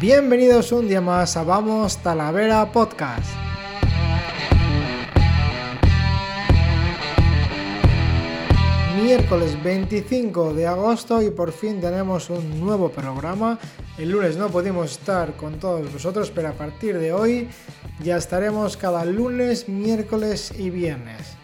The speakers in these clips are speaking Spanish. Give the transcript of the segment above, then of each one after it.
Bienvenidos un día más a Vamos Talavera Podcast. Miércoles 25 de agosto y por fin tenemos un nuevo programa. El lunes no pudimos estar con todos vosotros, pero a partir de hoy ya estaremos cada lunes, miércoles y viernes.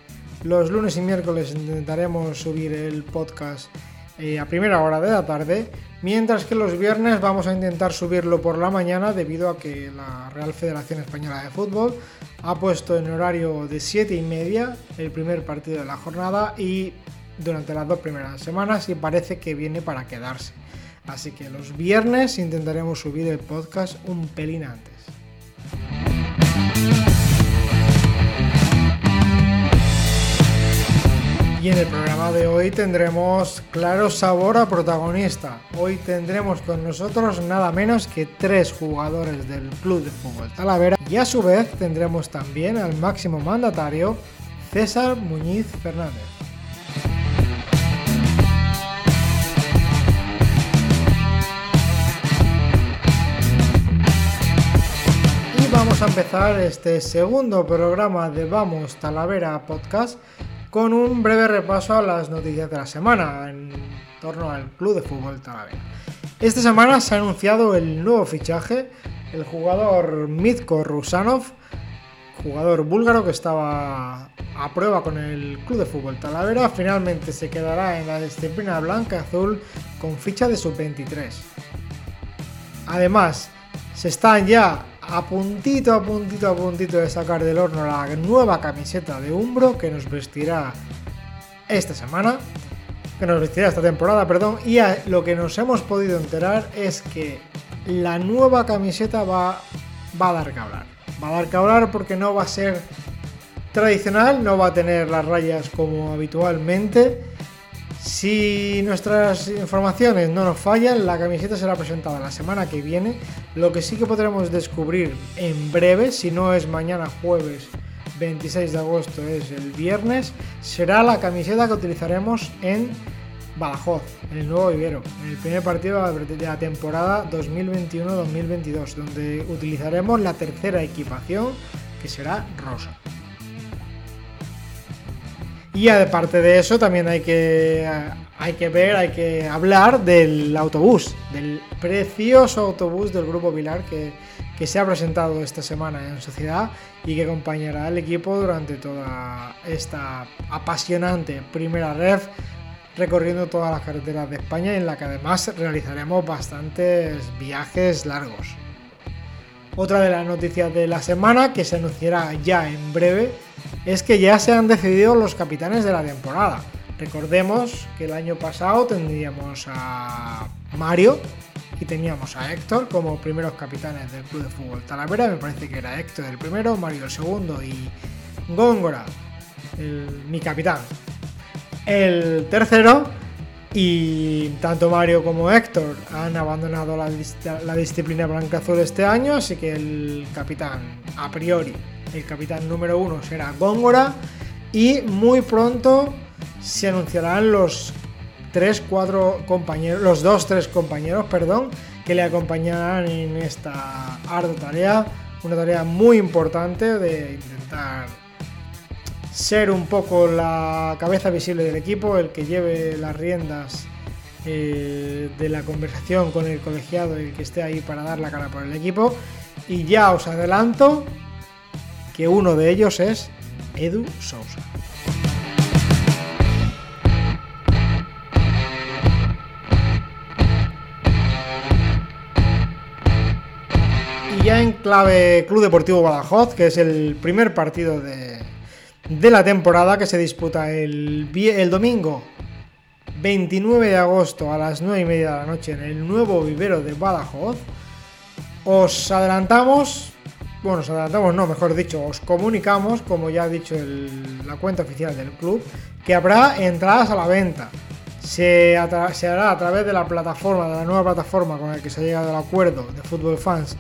Los lunes y miércoles intentaremos subir el podcast eh, a primera hora de la tarde, mientras que los viernes vamos a intentar subirlo por la mañana debido a que la Real Federación Española de Fútbol ha puesto en horario de 7 y media el primer partido de la jornada y durante las dos primeras semanas y parece que viene para quedarse. Así que los viernes intentaremos subir el podcast un pelín antes. Y en el programa de hoy tendremos claro sabor a protagonista. Hoy tendremos con nosotros nada menos que tres jugadores del Club de Fútbol Talavera y a su vez tendremos también al máximo mandatario César Muñiz Fernández. Y vamos a empezar este segundo programa de Vamos Talavera Podcast con un breve repaso a las noticias de la semana en torno al Club de Fútbol Talavera. Esta semana se ha anunciado el nuevo fichaje, el jugador Mitko Rusanov, jugador búlgaro que estaba a prueba con el Club de Fútbol Talavera, finalmente se quedará en la disciplina blanca-azul con ficha de sub-23. Además, se están ya a puntito, a puntito, a puntito de sacar del horno la nueva camiseta de Umbro que nos vestirá esta semana, que nos vestirá esta temporada, perdón, y lo que nos hemos podido enterar es que la nueva camiseta va, va a dar que hablar. Va a dar que hablar porque no va a ser tradicional, no va a tener las rayas como habitualmente si nuestras informaciones no nos fallan, la camiseta será presentada la semana que viene. Lo que sí que podremos descubrir en breve, si no es mañana jueves 26 de agosto, es el viernes, será la camiseta que utilizaremos en Badajoz, en el nuevo vivero, en el primer partido de la temporada 2021-2022, donde utilizaremos la tercera equipación que será rosa. Y aparte de eso, también hay que, hay que ver, hay que hablar del autobús, del precioso autobús del Grupo Vilar que, que se ha presentado esta semana en Sociedad y que acompañará al equipo durante toda esta apasionante primera ref recorriendo todas las carreteras de España en la que además realizaremos bastantes viajes largos. Otra de las noticias de la semana que se anunciará ya en breve es que ya se han decidido los capitanes de la temporada. Recordemos que el año pasado tendríamos a Mario y teníamos a Héctor como primeros capitanes del Club de Fútbol Talavera. Me parece que era Héctor el primero, Mario el segundo y Góngora, mi capitán, el tercero. Y tanto Mario como Héctor han abandonado la, disciplina blanca-azul este año, así que el capitán, a priori, el capitán número uno será Góngora y muy pronto se anunciarán los tres, cuatro compañeros, los dos, tres compañeros, perdón, que le acompañarán en esta ardua tarea, una tarea muy importante de intentar ser un poco la cabeza visible del equipo, el que lleve las riendas eh, de la conversación con el colegiado y el que esté ahí para dar la cara por el equipo. Y ya os adelanto que uno de ellos es Edu Sousa. Y ya en clave Club Deportivo Badajoz, que es el primer partido de, la temporada que se disputa el, el domingo 29 de agosto a las 9 y media de la noche en el nuevo vivero de Badajoz. Os adelantamos bueno, os adelantamos, no, mejor dicho, os comunicamos, como ya ha dicho la cuenta oficial del club, que habrá entradas a la venta. Se, hará a través de la plataforma, de la nueva plataforma con la que se ha llegado al acuerdo de Fútbol Fans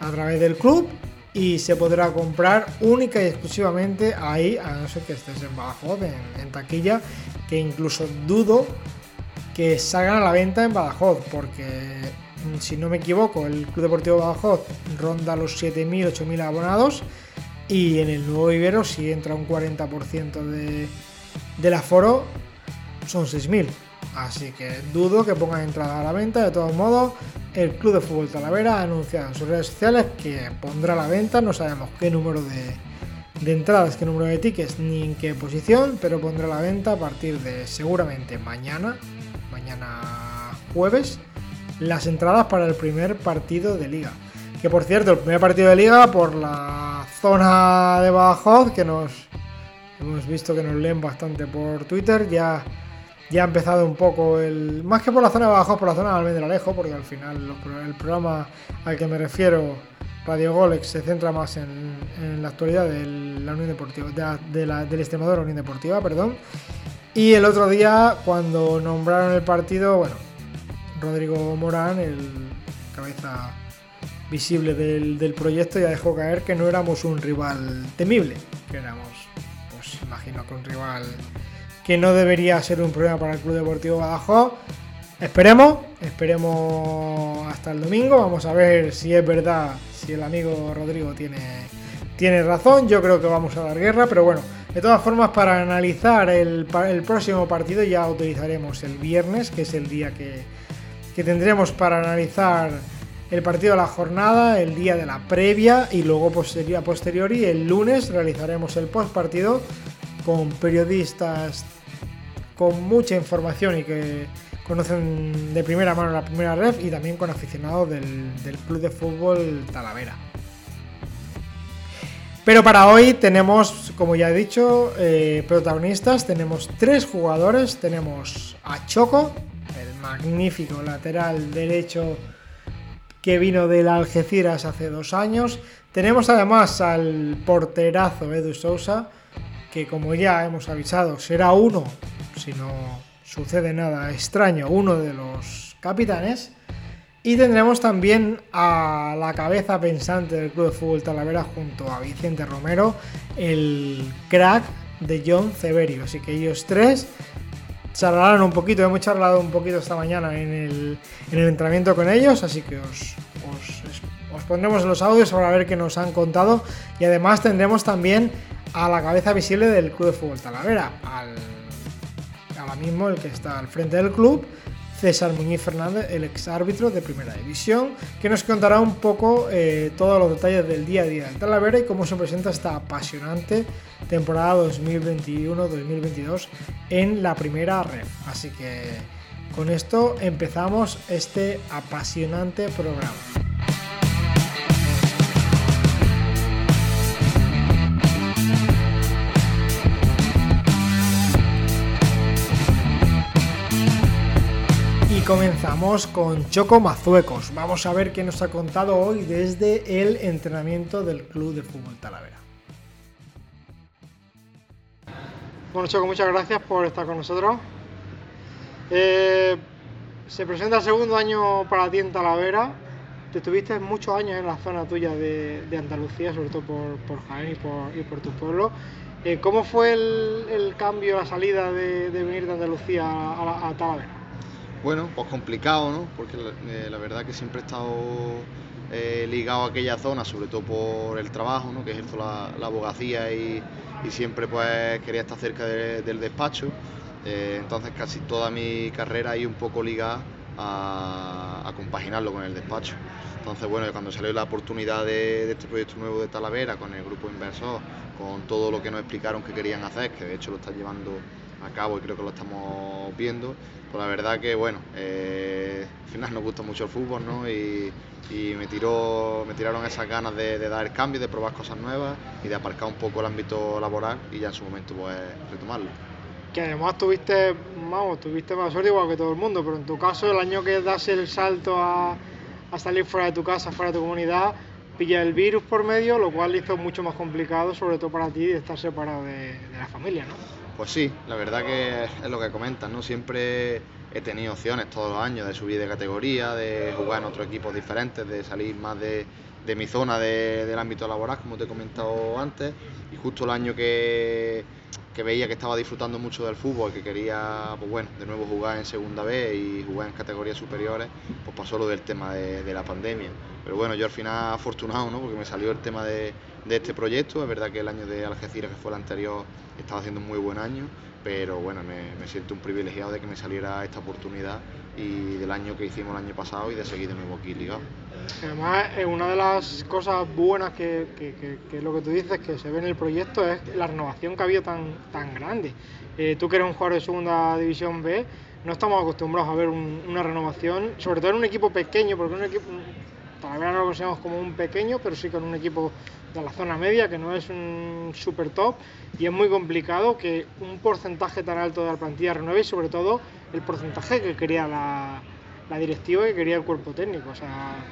a través del club y se podrá comprar única y exclusivamente ahí, a no ser que estés en Badajoz, en, taquilla, que incluso dudo que salgan a la venta en Badajoz, porque si no me equivoco, el Club Deportivo Badajoz ronda los 7.000, 8.000 abonados y en el nuevo vivero si entra un 40% de, del aforo son 6.000. Así que dudo que pongan entrada a la venta. De todos modos, el Club de Fútbol Talavera ha anunciado en sus redes sociales que pondrá a la venta, no sabemos qué número de, de entradas, qué número de tickets ni en qué posición, pero pondrá a la venta a partir de seguramente mañana, mañana jueves, las entradas para el primer partido de liga. Que por cierto, el primer partido de liga por la zona de Badajoz, que nos hemos visto que nos leen bastante por Twitter, ya, ya ha empezado un poco el. Más que por la zona de Badajoz, por la zona de Alejo, porque al final el programa al que me refiero, Radio Golex, se centra más en, la actualidad de Unión Deportiva, del Extremadura Unión Deportiva, perdón. Y el otro día, cuando nombraron el partido, bueno, Rodrigo Morán, el cabeza visible del, proyecto, ya dejó caer que no éramos un rival temible, que éramos, pues imagino que un rival que no debería ser un problema para el Club Deportivo Badajoz. Esperemos, esperemos hasta el domingo, vamos a ver si es verdad, si el amigo Rodrigo tiene, tiene razón, yo creo que vamos a dar guerra, pero bueno, de todas formas para analizar el, próximo partido ya utilizaremos el viernes, que es el día que, que tendremos para analizar el partido de la jornada, el día de la previa y luego posterior, a posteriori el lunes realizaremos el post partido con periodistas con mucha información y que conocen de primera mano la primera red y también con aficionados del, Club de Fútbol Talavera. Pero para hoy tenemos, como ya he dicho, eh, protagonistas. Tenemos tres jugadores. Tenemos a Choco, magnífico lateral derecho que vino del Algeciras hace dos años. Tenemos además al porterazo Edu Sousa, que como ya hemos avisado, será uno, si no sucede nada extraño, uno de los capitanes. Y tendremos también a la cabeza pensante del Club de Fútbol Talavera junto a Vicente Romero, el crack de John Severio. Así que ellos tres charlarán un poquito, hemos charlado un poquito esta mañana en el, entrenamiento con ellos, así que os, os, pondremos los audios para ver qué nos han contado y además tendremos también a la cabeza visible del Club de Fútbol Talavera, al, ahora mismo el que está al frente del club, César Muñiz Fernández, el ex árbitro de Primera División, que nos contará un poco eh, todos los detalles del día a día del Talavera y cómo se presenta esta apasionante temporada 2021-2022 en la primera red. Así que con esto empezamos este apasionante programa. Comenzamos con Choco Mazuecos. Vamos a ver qué nos ha contado hoy desde el entrenamiento del Club de Fútbol Talavera. Bueno, Choco, muchas gracias por estar con nosotros. Eh, se presenta el segundo año para ti en Talavera. Te tuviste muchos años en la zona tuya de, Andalucía, sobre todo por, Jaén y por, tu pueblo. Eh, ¿Cómo fue el, cambio, la salida de, venir de Andalucía a Talavera? Bueno, pues complicado, ¿no? Porque la, eh, verdad que siempre he estado eh, ligado a aquella zona, sobre todo por el trabajo, ¿no? Que ejerzo la, la abogacía y, siempre pues quería estar cerca del despacho. Eh, entonces casi toda mi carrera ahí un poco ligada a, compaginarlo con el despacho. Entonces, bueno, cuando salió la oportunidad de, de, este proyecto nuevo de Talavera, con el grupo inversor, con todo lo que nos explicaron que querían hacer, que de hecho lo están llevando a cabo y creo que lo estamos viendo, pues la verdad que bueno, eh, al final nos gusta mucho el fútbol ¿no? y, me, tiró, me tiraron esas ganas de, dar el cambio, de probar cosas nuevas y de aparcar un poco el ámbito laboral y ya en su momento pues retomarlo. Que además tuviste, vamos, tuviste más suerte igual que todo el mundo, pero en tu caso el año que das el salto a, salir fuera de tu casa, fuera de tu comunidad, pilla el virus por medio, lo cual hizo mucho más complicado, sobre todo para ti, de estar separado de, de la familia, ¿no? Pues sí, la verdad que es lo que comentas, ¿no? Siempre he tenido opciones todos los años de subir de categoría, de jugar en otros equipos diferentes, de salir más de, mi zona del ámbito laboral, como te he comentado antes. Y justo el año que, veía que estaba disfrutando mucho del fútbol, que quería, pues bueno, de nuevo jugar en segunda B y jugar en categorías superiores, pues pasó lo del tema de, la pandemia. Pero bueno, yo al final afortunado, ¿no? Porque me salió el tema de, este proyecto. Es verdad que el año de Algeciras, que fue el anterior, estaba haciendo un muy buen año, pero bueno, me, siento un privilegiado de que me saliera esta oportunidad y del año que hicimos el año pasado y de seguir de nuevo aquí ligado. Además, una de las cosas buenas que, que, lo que tú dices que se ve en el proyecto es la renovación que ha habido tan, tan grande. Eh, tú que eres un jugador de segunda división B, no estamos acostumbrados a ver una renovación, sobre todo en un equipo pequeño, porque un equipo, todavía no lo consideramos como un pequeño, pero sí con un equipo de la zona media, que no es un super top, y es muy complicado que un porcentaje tan alto de la plantilla renueve y sobre todo el porcentaje que quería la, la directiva y que quería el cuerpo técnico. O sea,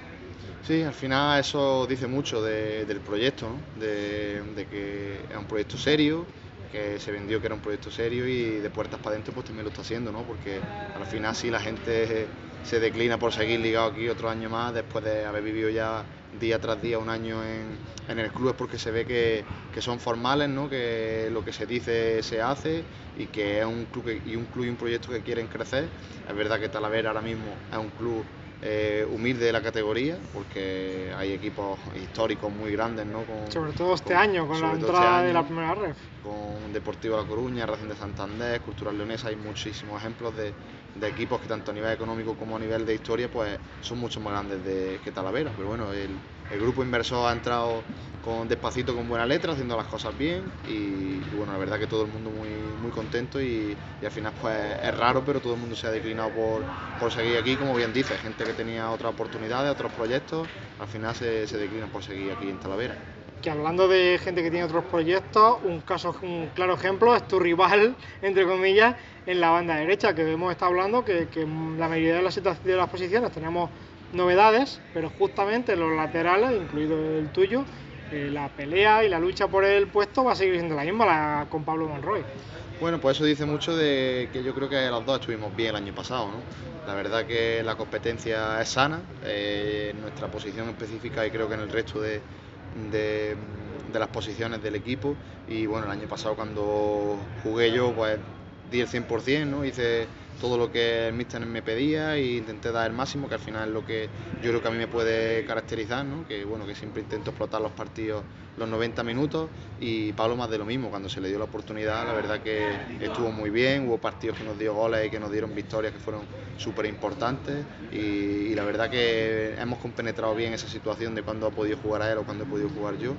Sí, al final eso dice mucho del proyecto, de, que es un proyecto serio, que se vendió que era un proyecto serio y de puertas para adentro pues también lo está haciendo, ¿no? Porque al final sí la gente se declina por seguir ligado aquí otro año más después de haber vivido ya día tras día un año en, el club es porque se ve que, son formales, ¿no? que lo que se dice se hace y que es un club y un club y un proyecto que quieren crecer. Es verdad que Talavera ahora mismo es un club eh, humilde de la categoría, porque hay equipos históricos muy grandes, ¿no? sobre todo este año, con la este entrada de la primera red. Con Deportivo La Coruña, Racing de Santander, Cultural Leonesa, hay muchísimos ejemplos de, equipos que tanto a nivel económico como a nivel de historia, pues son mucho más grandes de, que Talavera. Pero bueno, el, grupo inversor ha entrado con despacito, con buena letra, haciendo las cosas bien y, bueno, la verdad que todo el mundo muy, muy contento y, al final pues es raro, pero todo el mundo se ha declinado por, seguir aquí, como bien dice, gente que tenía otras oportunidades, otros proyectos, al final se, se declinan por seguir aquí en Talavera. Que hablando de gente que tiene otros proyectos, un caso, un claro ejemplo es tu rival, entre comillas, en la banda derecha, que hemos estado hablando que, que la mayoría de las, de las posiciones tenemos novedades, pero justamente los laterales, incluido el tuyo, eh, la pelea y la lucha por el puesto va a seguir siendo la misma con Pablo Monroy. Bueno, pues eso dice mucho de que yo creo que los dos estuvimos bien el año pasado, ¿no? La verdad que la competencia es sana, eh, en nuestra posición específica y creo que en el resto de, de, las posiciones del equipo. Y bueno, el año pasado cuando jugué yo, pues di el 100%, ¿no? Hice todo lo que el míster me pedía e intenté dar el máximo, que al final es lo que yo creo que a mí me puede caracterizar, ¿no? que bueno, que siempre intento explotar los partidos los 90 minutos y Pablo más de lo mismo, cuando se le dio la oportunidad, la verdad que estuvo muy bien, hubo partidos que nos dio goles y que nos dieron victorias que fueron súper importantes y, la verdad que hemos compenetrado bien esa situación de cuando ha podido jugar a él o cuando he podido jugar yo.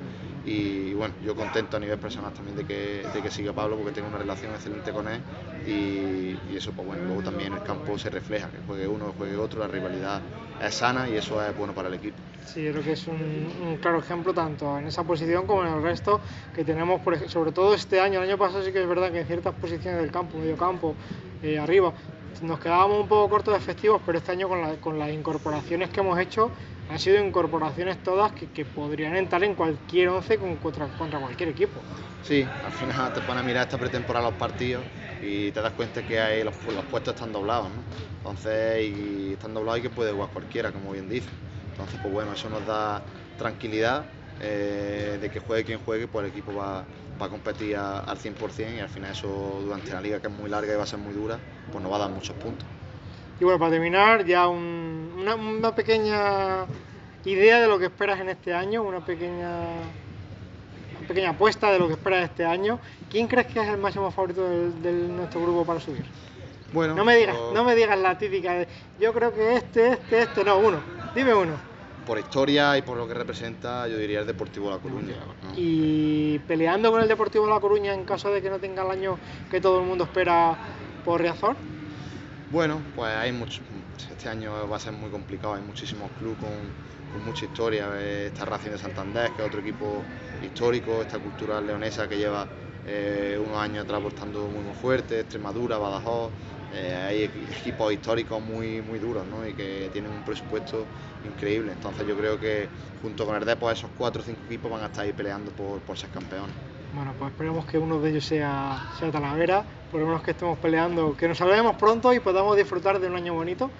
Y bueno, yo contento a nivel personal también de que, de que siga Pablo porque tengo una relación excelente con él. Y, eso pues bueno, luego también el campo se refleja, que juegue uno, juegue otro, la rivalidad es sana y eso es bueno para el equipo. Sí, creo que es un, claro ejemplo tanto en esa posición como en el resto que tenemos, sobre todo este año, el año pasado sí que es verdad que en ciertas posiciones del campo, medio campo, eh, arriba, nos quedábamos un poco cortos de efectivos, pero este año con, con las incorporaciones que hemos hecho han sido incorporaciones todas que, podrían entrar en cualquier once contra, contra cualquier equipo. Sí, al final te pones a mirar esta pretemporada los partidos y te das cuenta que hay los, puestos están doblados, ¿no? Entonces, están doblados y que puede jugar cualquiera, como bien dice. Entonces, pues bueno, eso nos da tranquilidad eh, de que juegue quien juegue, pues el equipo va, a competir al 100% y al final eso durante la liga que es muy larga y va a ser muy dura, pues nos va a dar muchos puntos. Y bueno, para terminar, ya una, pequeña idea de lo que esperas en este año, una pequeña, una pequeña apuesta de lo que esperas este año. ¿Quién crees que es el máximo favorito de, nuestro grupo para subir? Bueno, no me digas, no me digas la típica de yo creo que este, este, este, no, uno. Dime uno. Por historia y por lo que representa, yo diría el Deportivo La Coruña. Y peleando con el Deportivo La Coruña en caso de que no tenga el año que todo el mundo espera por Riazor. Bueno, pues hay mucho, este año va a ser muy complicado, hay muchísimos clubes con, mucha historia, está Racing de Santander, que es otro equipo histórico, esta cultura leonesa que lleva eh, unos años atrás apostando muy, muy fuerte, Extremadura, Badajoz, eh, hay equipos históricos muy, muy duros y que tienen un presupuesto increíble, entonces yo creo que junto con el Depor esos cuatro o cinco equipos van a estar ahí peleando por, por ser campeones. Bueno, pues esperemos que uno de ellos sea, sea Talavera, por lo menos que estemos peleando, que nos salvemos pronto y podamos disfrutar de un año bonito.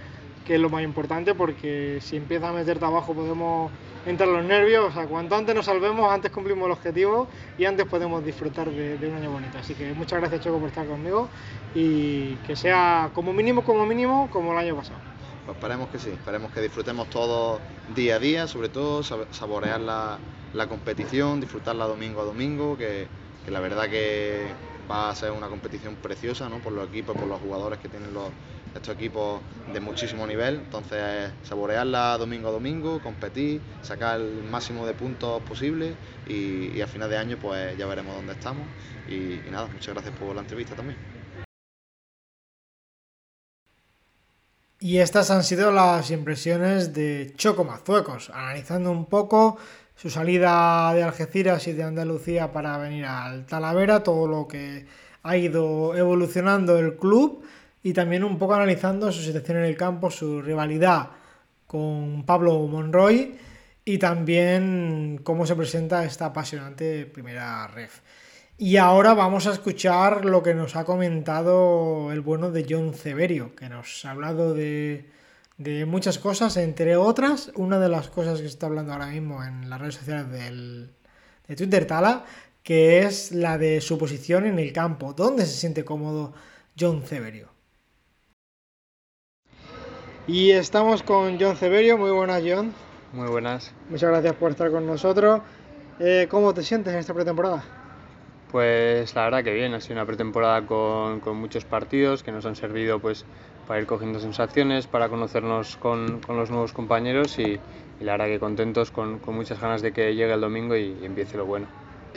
que es lo más importante porque si empieza a meter trabajo podemos entrar los nervios, o sea, cuanto antes nos salvemos, antes cumplimos el objetivo y antes podemos disfrutar de, un año bonito. Así que muchas gracias Choco por estar conmigo y que sea como mínimo, como mínimo, como el año pasado. Pues esperemos que sí, esperemos que disfrutemos todos día a día, sobre todo saborear la, competición, disfrutarla domingo a domingo, que, que la verdad que va a ser una competición preciosa ¿no? por los equipos, por los jugadores que tienen los, estos equipos de muchísimo nivel. Entonces, saborearla domingo a domingo, competir, sacar el máximo de puntos posible y, a final de año pues ya veremos dónde estamos. Y, nada, muchas gracias por la entrevista también. Y estas han sido las impresiones de Choco Mazuecos, analizando un poco su salida de Algeciras y de Andalucía para venir al Talavera, todo lo que ha ido evolucionando el club y también un poco analizando su situación en el campo, su rivalidad con Pablo Monroy y también cómo se presenta esta apasionante primera ref. Y ahora vamos a escuchar lo que nos ha comentado el bueno de John Severio, que nos ha hablado de, muchas cosas, entre otras, una de las cosas que se está hablando ahora mismo en las redes sociales de Twitter Tala, que es la de su posición en el campo, dónde se siente cómodo John Severio. Y estamos con John Severio. Muy buenas, John. Muy buenas. Muchas gracias por estar con nosotros. Eh, ¿Cómo te sientes en esta pretemporada? Pues la verdad que bien, ha sido una pretemporada con, con muchos partidos que nos han servido pues para ir cogiendo sensaciones, para conocernos con, con los nuevos compañeros y, la verdad que contentos, con, con, muchas ganas de que llegue el domingo y, y empiece lo bueno.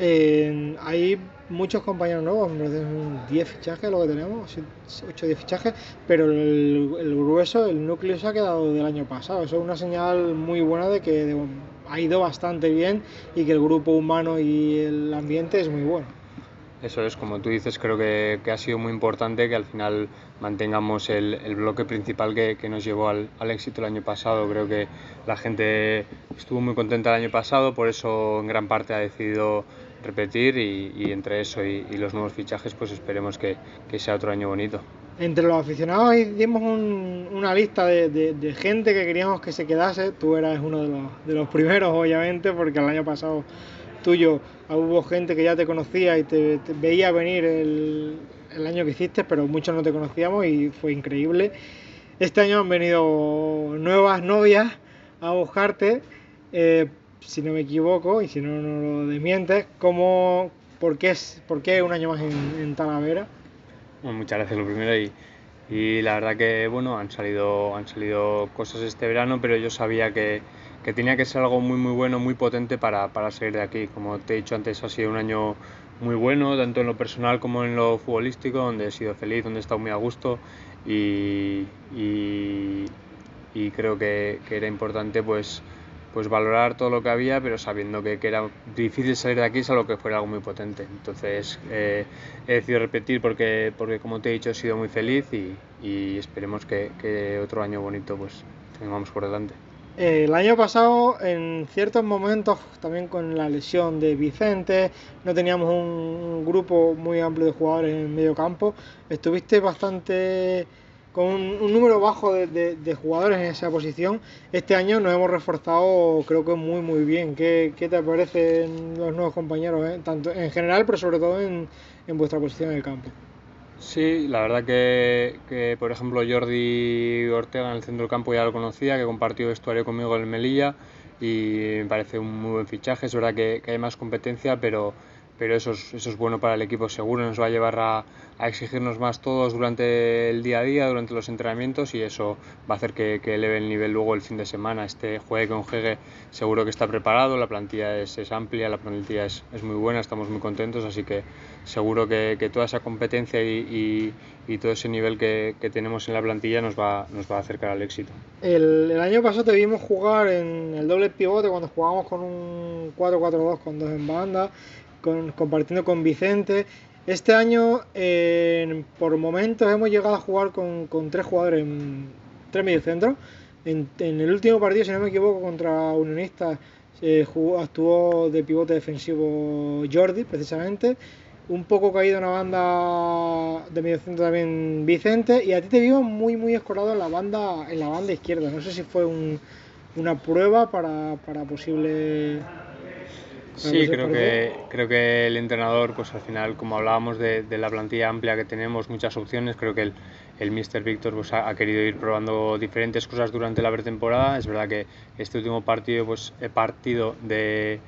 Eh, hay muchos compañeros nuevos, 10 fichajes lo que tenemos, 8 o 10 fichajes, pero el, grueso, el núcleo se ha quedado del año pasado. Eso es una señal muy buena de que ha ido bastante bien y que el grupo humano y el ambiente es muy bueno. Eso es, como tú dices, creo que, que ha sido muy importante que al final mantengamos el, el bloque principal que, que nos llevó al, al, éxito el año pasado. Creo que la gente estuvo muy contenta el año pasado, por eso en gran parte ha decidido repetir y, entre eso y, los nuevos fichajes pues esperemos que, sea otro año bonito. Entre los aficionados dimos una lista de, gente que queríamos que se quedase, tú eras uno de los, primeros obviamente porque el año pasado tuyo hubo gente que ya te conocía y te, veía venir el, año que hiciste, pero muchos no te conocíamos y fue increíble. Este año han venido nuevas novias a buscarte. Eh, si no me equivoco, y si no, no lo desmientes, ¿cómo, por, qué es, ¿por qué un año más en, Talavera? muchas gracias lo primero y, y, la verdad que bueno, han salido, han salido cosas este verano, pero yo sabía que, que tenía que ser algo muy muy bueno, muy potente para, para salir de aquí. Como te he dicho antes, ha sido un año muy bueno, tanto en lo personal como en lo futbolístico, donde he sido feliz, donde he estado muy a gusto y, y, y creo que, que era importante pues pues valorar todo lo que había, pero sabiendo que, que era difícil salir de aquí salvo que fuera algo muy potente. Entonces eh, he decidido repetir porque, porque, como te he dicho, he sido muy feliz y, y esperemos que, que, otro año bonito pues tengamos por delante. El año pasado, en ciertos momentos, también con la lesión de Vicente, no teníamos un grupo muy amplio de jugadores en medio campo. Estuviste bastante con un, número bajo de, jugadores en esa posición. Este año nos hemos reforzado, creo que muy, muy bien. ¿Qué, qué te parecen los nuevos compañeros, eh? tanto en general, pero sobre todo en, vuestra posición en el campo? Sí, la verdad que, que, por ejemplo, Jordi Ortega en el centro del campo ya lo conocía, que compartió vestuario conmigo en Melilla y me parece un muy buen fichaje. Es verdad que, que hay más competencia, pero pero eso es, eso es bueno para el equipo seguro, nos va a llevar a, a, exigirnos más todos durante el día a día, durante los entrenamientos y eso va a hacer que, que eleve el nivel luego el fin de semana. Este juegue con Jegue seguro que está preparado, la plantilla es, es amplia, la plantilla es, es, muy buena, estamos muy contentos, así que seguro que, que toda esa competencia y, y, y todo ese nivel que, que, tenemos en la plantilla nos va, nos va a acercar al éxito. El, el año pasado te vimos jugar en el doble pivote cuando jugábamos con un 4-4-2 con dos en banda compartiendo con Vicente. Este año, por momentos, hemos llegado a jugar con, con tres jugadores, en, tres mediocentros. En, el último partido, si no me equivoco, contra Unionistas, eh, actuó de pivote defensivo Jordi, precisamente. un poco caído en la banda de medio centro también Vicente y a ti te vimos muy muy escorado en la banda en la banda izquierda no sé si fue una prueba para, para posible Sí, creo que, creo que el entrenador, pues al final, como hablábamos de, de la plantilla amplia que tenemos, muchas opciones, creo que el, el Mr. Víctor pues, ha, querido ir probando diferentes cosas durante la pretemporada. Es verdad que este último partido pues, he partido de,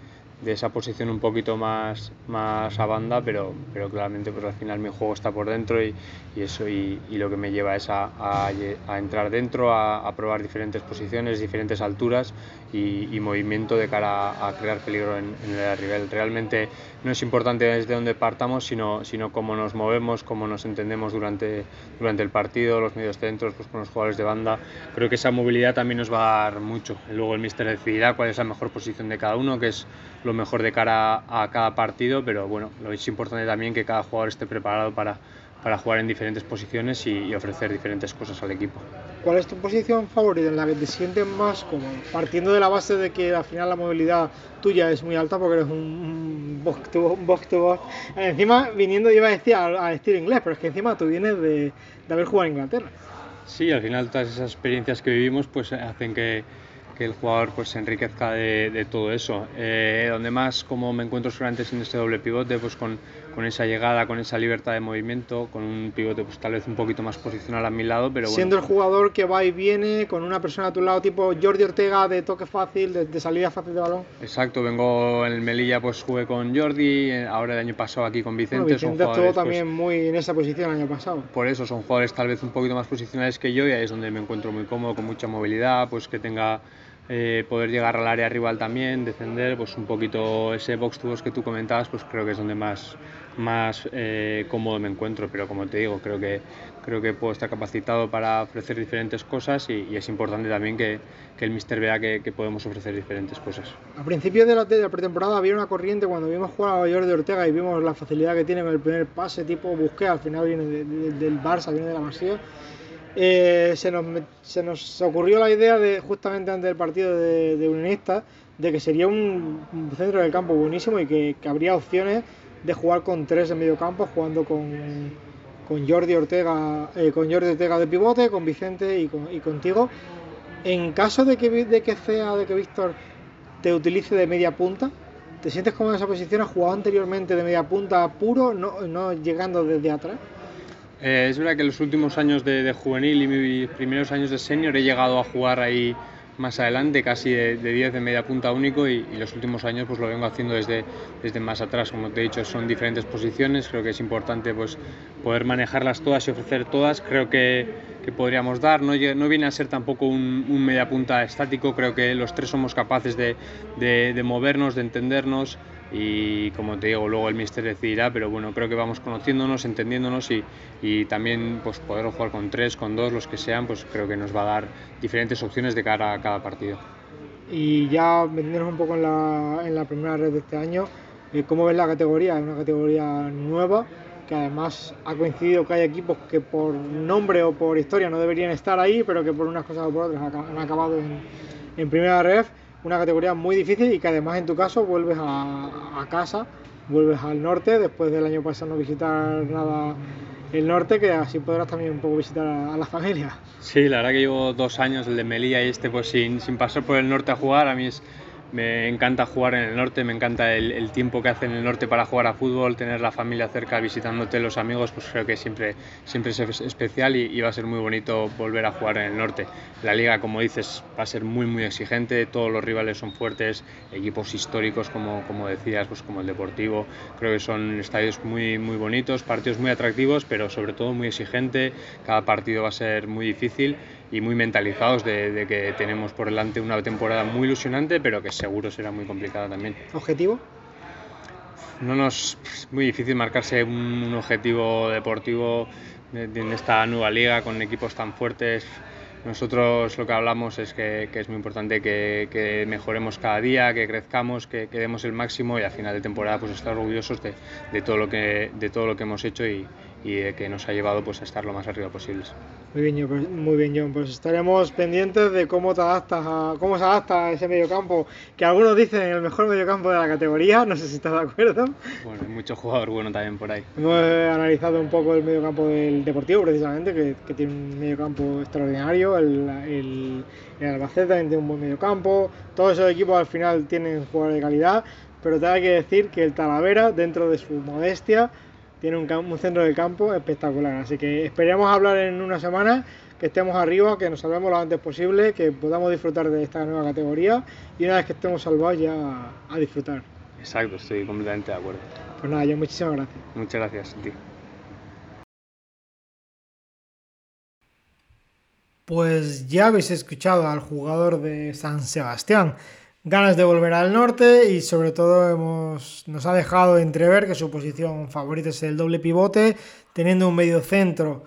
de esa posición un poquito más, más a banda, pero, pero claramente pues al final mi juego está por dentro y, y eso y, y, lo que me lleva es a, a, entrar dentro, a, probar diferentes posiciones, diferentes alturas y, movimiento de cara a, crear peligro en, en, el nivel. Realmente no es importante desde dónde partamos, sino, sino cómo nos movemos, cómo nos entendemos durante, durante el partido, los medios centros, pues con los jugadores de banda. Creo que esa movilidad también nos va a dar mucho. Luego el míster decidirá cuál es la mejor posición de cada uno, que es lo mejor de cara a cada partido, pero bueno, lo es importante también que cada jugador esté preparado para, para jugar en diferentes posiciones y, ofrecer diferentes cosas al equipo. ¿Cuál es tu posición favorita en la que te sientes más cómodo? Partiendo de la base de que al final la movilidad tuya es muy alta porque eres un box to box. To box. Encima, viniendo, iba a decir estilo inglés, pero es que encima tú vienes de, de haber jugado en Inglaterra. Sí, al final todas esas experiencias que vivimos pues hacen que, que el jugador pues se enriquezca de, de todo eso. Eh, donde más como me encuentro solamente en este doble pivote, pues con, con, esa llegada, con esa libertad de movimiento, con un pivote pues tal vez un poquito más posicional a mi lado, pero Siendo el jugador que va y viene, con una persona a tu lado tipo Jordi Ortega de toque fácil, de, salida fácil de balón. Exacto, vengo en el Melilla pues jugué con Jordi, ahora el año pasado aquí con Vicente. Bueno, Vicente estuvo pues, también muy en esa posición el año pasado. Por eso son jugadores tal vez un poquito más posicionales que yo y ahí es donde me encuentro muy cómodo, con mucha movilidad, pues que tenga eh, poder llegar al área rival también, defender, pues un poquito ese box to box que tú comentabas, pues creo que es donde más, más eh, cómodo me encuentro, pero como te digo, creo que, creo que puedo estar capacitado para ofrecer diferentes cosas y, es importante también que, que el míster vea que, que, podemos ofrecer diferentes cosas. A principios de la, de la, pretemporada había una corriente cuando vimos jugar a Jordi Ortega y vimos la facilidad que tiene con el primer pase tipo busqué, al final viene del Barça, viene de la Masía eh, se, nos, se, nos, ocurrió la idea de justamente antes del partido de, de de que sería un, centro del campo buenísimo y que, que, habría opciones de jugar con tres en medio campo, jugando con, con Jordi Ortega, eh, con Jordi Ortega de pivote, con Vicente y, con, y contigo. En caso de que, de que sea, de que Víctor te utilice de media punta, ¿te sientes como en esa posición? ¿Has jugado anteriormente de media punta puro, no, no llegando desde atrás? Eh, es verdad que en los últimos años de, juvenil y mis primeros años de senior he llegado a jugar ahí más adelante, casi de, 10 de media punta único y, los últimos años pues lo vengo haciendo desde, desde más atrás. Como te he dicho, son diferentes posiciones, creo que es importante pues poder manejarlas todas y ofrecer todas. Creo que, podríamos dar, no, viene a ser tampoco un, un, media punta estático, creo que los tres somos capaces de, de movernos, de entendernos y como te digo, luego el míster decidirá, pero bueno, creo que vamos conociéndonos, entendiéndonos y, también pues poder jugar con tres, con dos, los que sean, pues creo que nos va a dar diferentes opciones de cara a cada partido. Y ya metiéndonos un poco en la, en la primera red de este año, eh, ¿cómo ves la categoría? Es una categoría nueva que además ha coincidido que hay equipos que por nombre o por historia no deberían estar ahí, pero que por unas cosas o por otras han acabado en, en primera red una categoría muy difícil y que además en tu caso vuelves a, casa, vuelves al norte, después del año pasado no visitar nada el norte, que así podrás también un poco visitar a, a, la familia. Sí, la verdad que llevo dos años, el de Melilla y este, pues sin, sin pasar por el norte a jugar, a mí me encanta jugar en el norte, me encanta el, tiempo que hace en el norte para jugar a fútbol, tener la familia cerca, visitándote los amigos, pues creo que siempre, siempre es especial y, y, va a ser muy bonito volver a jugar en el norte. La liga, como dices, va a ser muy muy exigente, todos los rivales son fuertes, equipos históricos como, como decías, pues como el Deportivo, creo que son estadios muy, muy bonitos, partidos muy atractivos, pero sobre todo muy exigente, cada partido va a ser muy difícil y muy mentalizados de, de, que tenemos por delante una temporada muy ilusionante, pero que seguro será muy complicada también. ¿Objetivo? No nos es muy difícil marcarse un, un objetivo deportivo en esta nueva liga con equipos tan fuertes. Nosotros lo que hablamos es que, que es muy importante que, que, mejoremos cada día, que crezcamos, que, que, demos el máximo y a final de temporada pues estar orgullosos de, de, todo, lo que, de todo lo que hemos hecho y, y que nos ha llevado pues, a estar lo más arriba posible. Muy bien, pues, muy bien, John. Pues estaremos pendientes de cómo te adaptas a, cómo se adapta a ese mediocampo, que algunos dicen el mejor mediocampo de la categoría. No sé si estás de acuerdo. Bueno, hay mucho jugador bueno también por ahí. Hemos analizado un poco el mediocampo del Deportivo, precisamente, que, que tiene un mediocampo extraordinario. El, el, el Albacete también tiene un buen mediocampo. Todos esos equipos al final tienen jugadores de calidad, pero te hay que decir que el Talavera, dentro de su modestia, tiene un, centro del campo espectacular. Así que esperemos hablar en una semana, que estemos arriba, que nos salvemos lo antes posible, que podamos disfrutar de esta nueva categoría y una vez que estemos salvados ya a disfrutar. Exacto, estoy completamente de acuerdo. Pues nada, yo muchísimas gracias. Muchas gracias a ti. Pues ya habéis escuchado al jugador de San Sebastián ganas de volver al norte y sobre todo hemos, nos ha dejado entrever que su posición favorita es el doble pivote, teniendo un medio centro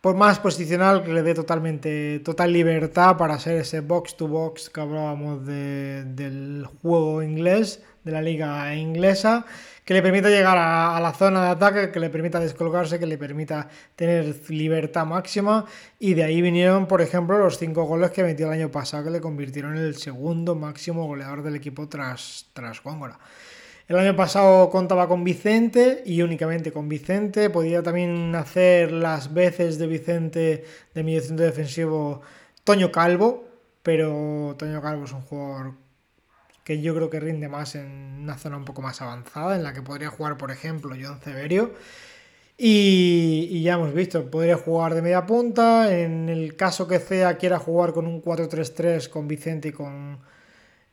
por más posicional que le dé totalmente total libertad para ser ese box to box que hablábamos del juego inglés, de la liga inglesa que le permita llegar a, la zona de ataque, que le permita descolgarse, que le permita tener libertad máxima. Y de ahí vinieron, por ejemplo, los cinco goles que metió el año pasado, que le convirtieron en el segundo máximo goleador del equipo tras, tras Góngora. El año pasado contaba con Vicente y únicamente con Vicente. Podía también hacer las veces de Vicente de medio centro defensivo Toño Calvo, pero Toño Calvo es un jugador que yo creo que rinde más en una zona un poco más avanzada, en la que podría jugar, por ejemplo, John Severio. Y, ya hemos visto, podría jugar de media punta. En el caso que Cea quiera jugar con un 4-3-3 con Vicente y con,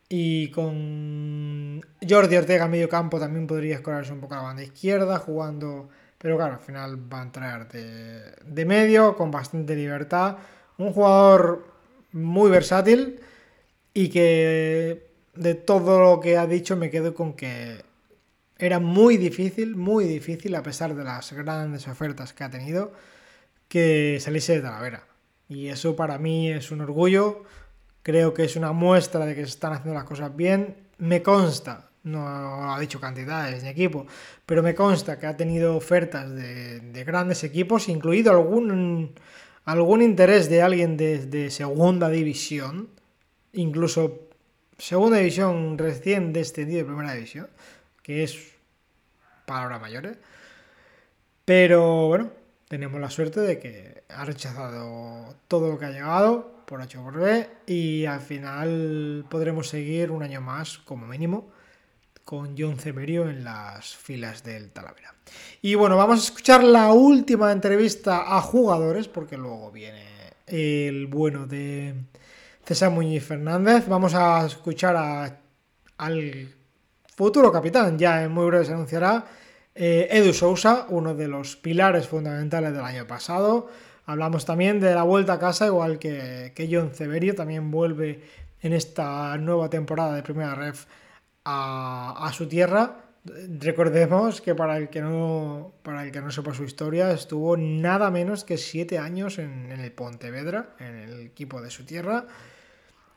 y con Jordi Ortega medio campo, también podría escorarse un poco a la banda izquierda, jugando. Pero claro, al final va a entrar de, de medio, con bastante libertad. Un jugador muy versátil y que de todo lo que ha dicho me quedo con que era muy difícil, muy difícil, a pesar de las grandes ofertas que ha tenido, que saliese de Talavera. Y eso para mí es un orgullo, creo que es una muestra de que se están haciendo las cosas bien. Me consta, no ha dicho cantidades ni equipo, pero me consta que ha tenido ofertas de, grandes equipos, incluido algún, algún interés de alguien de, de segunda división, incluso segunda división recién descendido de primera división, que es palabra mayores. Pero bueno, tenemos la suerte de que ha rechazado todo lo que ha llegado por H por B y al final podremos seguir un año más como mínimo con John Cemerio en las filas del Talavera. Y bueno, vamos a escuchar la última entrevista a jugadores porque luego viene el bueno de César Muñiz Fernández. Vamos a escuchar al futuro capitán, ya en muy breve se anunciará, eh, Edu Sousa, uno de los pilares fundamentales del año pasado. Hablamos también de la vuelta a casa, igual que, que John Severio, también vuelve en esta nueva temporada de Primera Ref a, su tierra. Recordemos que para el que no para el que no sepa su historia, estuvo nada menos que siete años en, en el Pontevedra, en el equipo de su tierra.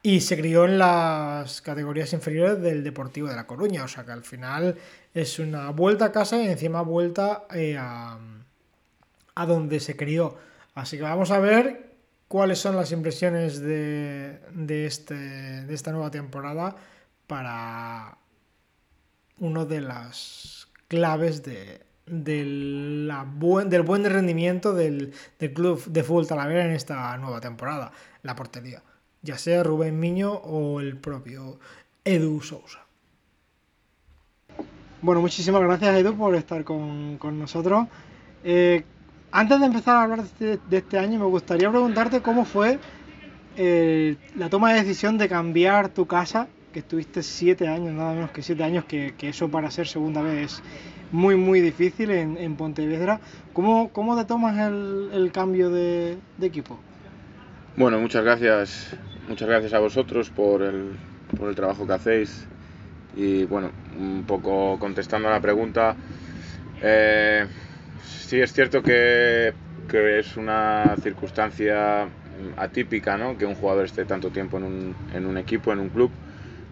Y se crió en las categorías inferiores del Deportivo de La Coruña. O sea que al final es una vuelta a casa y encima vuelta eh, a, donde se crió. Así que vamos a ver cuáles son las impresiones de, este, de esta nueva temporada para uno de las claves de, la del buen rendimiento del, del club de fútbol Talavera en esta nueva temporada, la portería ya sea Rubén Miño o el propio Edu Sousa. Bueno, muchísimas gracias Edu por estar con, nosotros. Eh, antes de empezar a hablar este, de este, año, me gustaría preguntarte cómo fue eh, la toma de decisión de cambiar tu casa, que estuviste siete años, nada menos que siete años, que, eso para ser segunda vez es muy, muy difícil en, Pontevedra. ¿Cómo, ¿Cómo, te tomas el, cambio de equipo? Bueno, muchas gracias, muchas gracias a vosotros por el, por el trabajo que hacéis. Y bueno, un poco contestando a la pregunta, eh, sí es cierto que, que, es una circunstancia atípica, ¿no? Que un jugador esté tanto tiempo en un, en un equipo, en un club.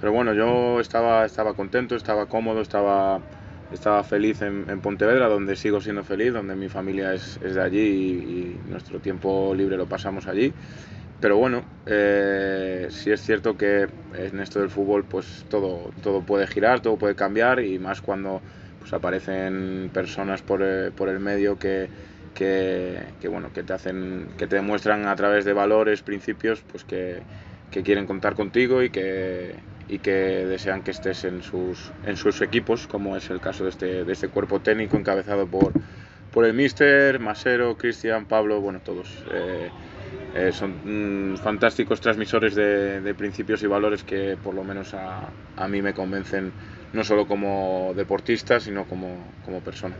Pero bueno, yo estaba, estaba contento, estaba cómodo, estaba estaba feliz en, Pontevedra, donde sigo siendo feliz, donde mi familia es, de allí y, nuestro tiempo libre lo pasamos allí. Pero bueno, eh, sí es cierto que en esto del fútbol pues todo, todo puede girar, todo puede cambiar y más cuando pues, aparecen personas por, eh, por el medio que, que, bueno, que te hacen, que te demuestran a través de valores, principios, pues que, que quieren contar contigo y que, y que desean que estés en sus, en sus equipos, como es el caso de este, de este cuerpo técnico encabezado por, por el Mister, Masero, Cristian, Pablo, bueno, todos. Eh, eh, son mm, fantásticos transmisores de, de, principios y valores que por lo menos a, a, mí me convencen no solo como deportista, sino como, como persona.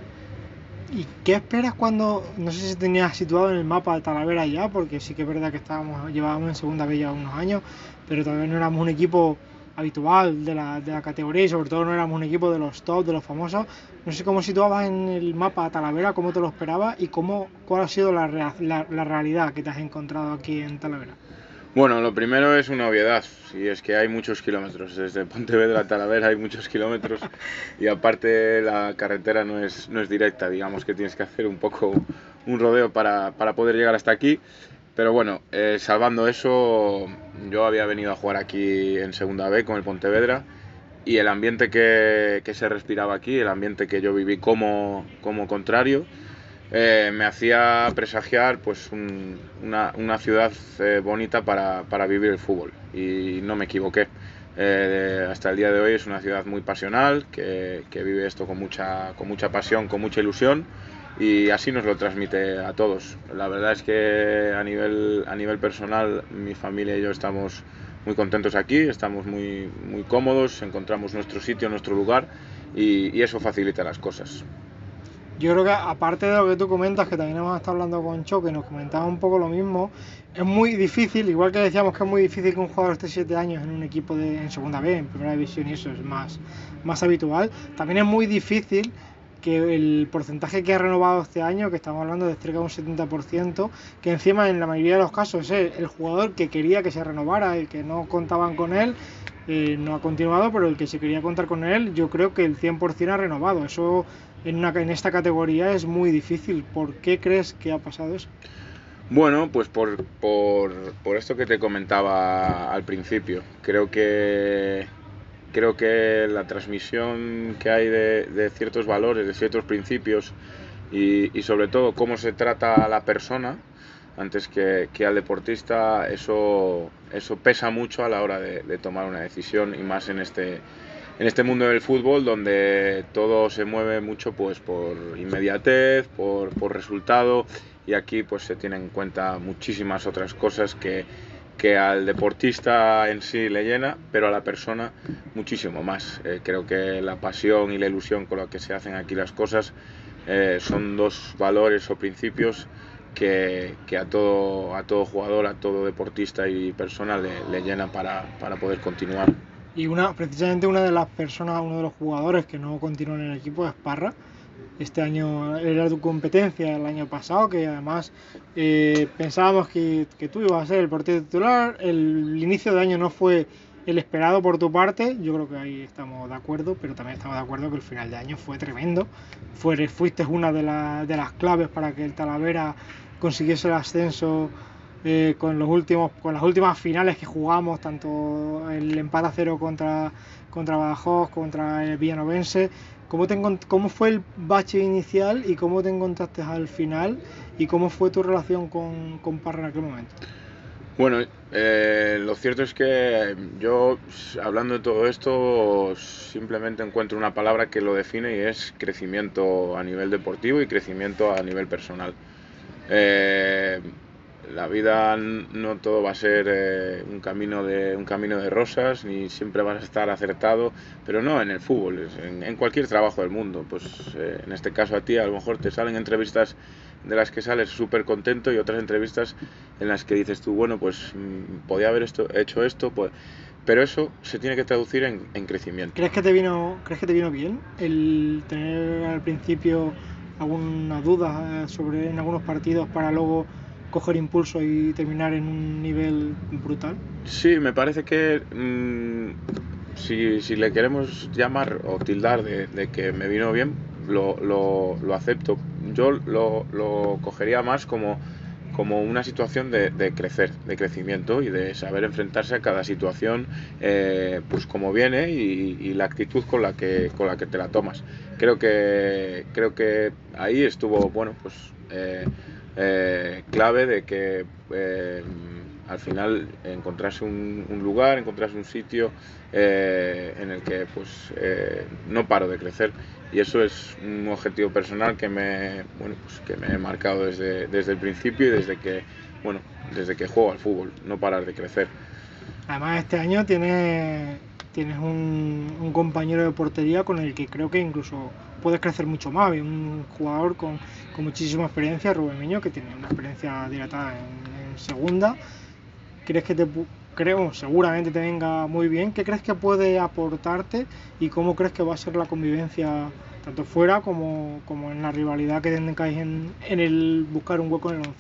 ¿Y qué esperas cuando, no sé si tenías situado en el mapa de Talavera ya, porque sí que es verdad que estábamos, llevábamos en segunda vez ya unos años, pero todavía no éramos un equipo habitual de la, de la categoría y sobre todo no éramos un equipo de los top, de los famosos. No sé cómo situabas en el mapa a Talavera, cómo te lo esperabas y cómo, cuál ha sido la, la, realidad que te has encontrado aquí en Talavera. Bueno, lo primero es una obviedad, y es que hay muchos kilómetros. Desde Pontevedra a Talavera hay muchos kilómetros y aparte la carretera no es, no es directa, digamos que tienes que hacer un poco un rodeo para, para poder llegar hasta aquí. Pero bueno, eh, salvando eso, yo había venido a jugar aquí en Segunda B con el Pontevedra y el ambiente que, que se respiraba aquí, el ambiente que yo viví como, como contrario, eh, me hacía presagiar pues una, una, ciudad eh, bonita para, para, vivir el fútbol y no me equivoqué. Eh, hasta el día de hoy es una ciudad muy pasional, que, que, vive esto con mucha, con mucha pasión, con mucha ilusión y así nos lo transmite a todos. La verdad es que a nivel, a nivel personal mi familia y yo estamos muy contentos aquí, estamos muy, muy cómodos, encontramos nuestro sitio, nuestro lugar y, y eso facilita las cosas. Yo creo que aparte de lo que tú comentas, que también hemos estado hablando con Cho, que nos comentaba un poco lo mismo, es muy difícil, igual que decíamos que es muy difícil que un jugador esté 7 años en un equipo de, en segunda B, en primera división y eso es más, más habitual, también es muy difícil que el porcentaje que ha renovado este año, que estamos hablando de cerca de un 70%, que encima en la mayoría de los casos es el jugador que quería que se renovara, el que no contaban con él, eh, no ha continuado, pero el que se quería contar con él, yo creo que el 100% ha renovado. Eso en, una, en esta categoría es muy difícil. ¿Por qué crees que ha pasado eso? Bueno, pues por, por, por esto que te comentaba al principio. Creo que, creo que la transmisión que hay de, de ciertos valores, de ciertos principios y, y, sobre todo cómo se trata a la persona antes que, que al deportista, eso, eso pesa mucho a la hora de, de tomar una decisión y más en este, en este mundo del fútbol donde todo se mueve mucho pues por inmediatez, por, por resultado y aquí pues se tienen en cuenta muchísimas otras cosas que, que al deportista en sí le llena, pero a la persona muchísimo más. Eh, creo que la pasión y la ilusión con la que se hacen aquí las cosas eh, son dos valores o principios que, que, a, todo, a todo jugador, a todo deportista y persona le, le llena para, para poder continuar. Y una, precisamente una de las personas, uno de los jugadores que no continuó en el equipo es Parra. Este año era tu competencia el año pasado, que además eh, pensábamos que, que, tú ibas a ser el portero titular. El, el, inicio de año no fue el esperado por tu parte, yo creo que ahí estamos de acuerdo, pero también estamos de acuerdo que el final de año fue tremendo. Fue, fuiste una de, la, de las claves para que el Talavera consiguiese el ascenso eh, con, los últimos, con las últimas finales que jugamos, tanto el empate a cero contra, contra Badajoz, contra el Villanovense. ¿Cómo, te, ¿Cómo fue el bache inicial y cómo te encontraste al final? ¿Y cómo fue tu relación con, con Parra en aquel momento? Bueno, eh, lo cierto es que yo, hablando de todo esto, simplemente encuentro una palabra que lo define y es crecimiento a nivel deportivo y crecimiento a nivel personal. Eh, la vida no todo va a ser eh, un, camino de, un camino de rosas, ni siempre vas a estar acertado, pero no en el fútbol, en, cualquier trabajo del mundo. Pues eh, en este caso a ti a lo mejor te salen entrevistas de las que sales súper contento y otras entrevistas en las que dices tú, bueno, pues mmm, podía haber esto, hecho esto, pues... Pero eso se tiene que traducir en, en crecimiento. ¿Crees que, te vino, ¿Crees que te vino bien el tener al principio alguna duda eh, sobre en algunos partidos para luego coger impulso y terminar en un nivel brutal? Sí, me parece que mmm, si, si, le queremos llamar o tildar de, que me vino bien, lo, lo, lo acepto. Yo lo, lo, cogería más como, como una situación de, de, crecer, de crecimiento y de saber enfrentarse a cada situación eh, pues como viene y, y, la actitud con la, que, con la que te la tomas. Creo que, creo que ahí estuvo, bueno, pues eh, eh, clave de que eh, al final encontrase un, un, lugar, encontrase un sitio eh, en el que pues eh, no paro de crecer. Y eso es un objetivo personal que me bueno pues que me he marcado desde, desde el principio y desde que bueno desde que juego al fútbol no parar de crecer. Además este año tienes tienes un, compañero de portería con el que creo que incluso puedes crecer mucho más. Un jugador con, muchísima experiencia, Rubén Miño, que tiene una experiencia dilatada en, segunda. ¿Crees que te, creo, seguramente te venga muy bien? ¿Qué crees que puede aportarte y cómo crees que va a ser la convivencia tanto fuera como, en la rivalidad que tengáis en, el buscar un hueco en el 11?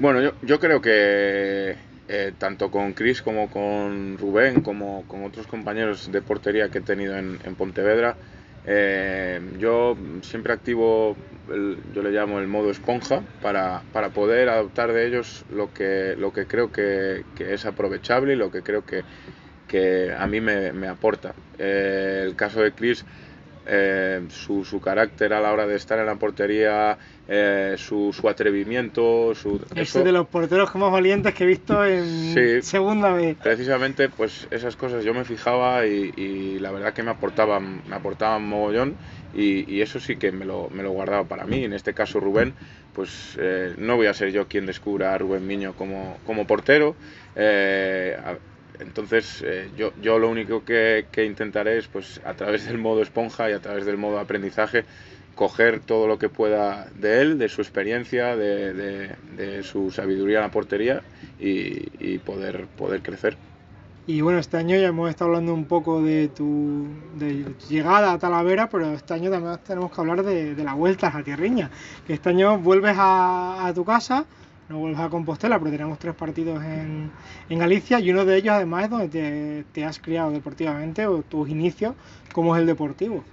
Bueno, yo creo que eh, tanto con Chris como con Rubén, como con otros compañeros de portería que he tenido en, Pontevedra, eh, yo siempre activo, el, yo le llamo el modo esponja, para, para, poder adoptar de ellos lo que, lo que creo que, que es aprovechable y lo que creo que, que a mí me, me aporta. Eh, el caso de Chris, eh, su, su, carácter a la hora de estar en la portería, eh, su, su, atrevimiento, su... Es de los porteros más valientes que he visto en sí, segunda vez. Precisamente, pues esas cosas yo me fijaba y, y la verdad que me aportaban, me aportaban mogollón y, y, eso sí que me lo, me lo guardaba para mí. En este caso Rubén, pues eh, no voy a ser yo quien descubra a Rubén Miño como, como portero. Entonces eh, yo, yo, lo único que, que, intentaré es pues a través del modo esponja y a través del modo aprendizaje coger todo lo que pueda de él, de su experiencia, de, de, de su sabiduría en la portería y, y, poder, poder crecer. Y bueno, este año ya hemos estado hablando un poco de tu, de tu llegada a Talavera, pero este año también tenemos que hablar de, la vuelta a Tierriña, que este año vuelves a, a tu casa, no vuelves a Compostela, pero tenemos tres partidos en, en, Galicia y uno de ellos además es donde te, has criado deportivamente o tus inicios, como es el deportivo.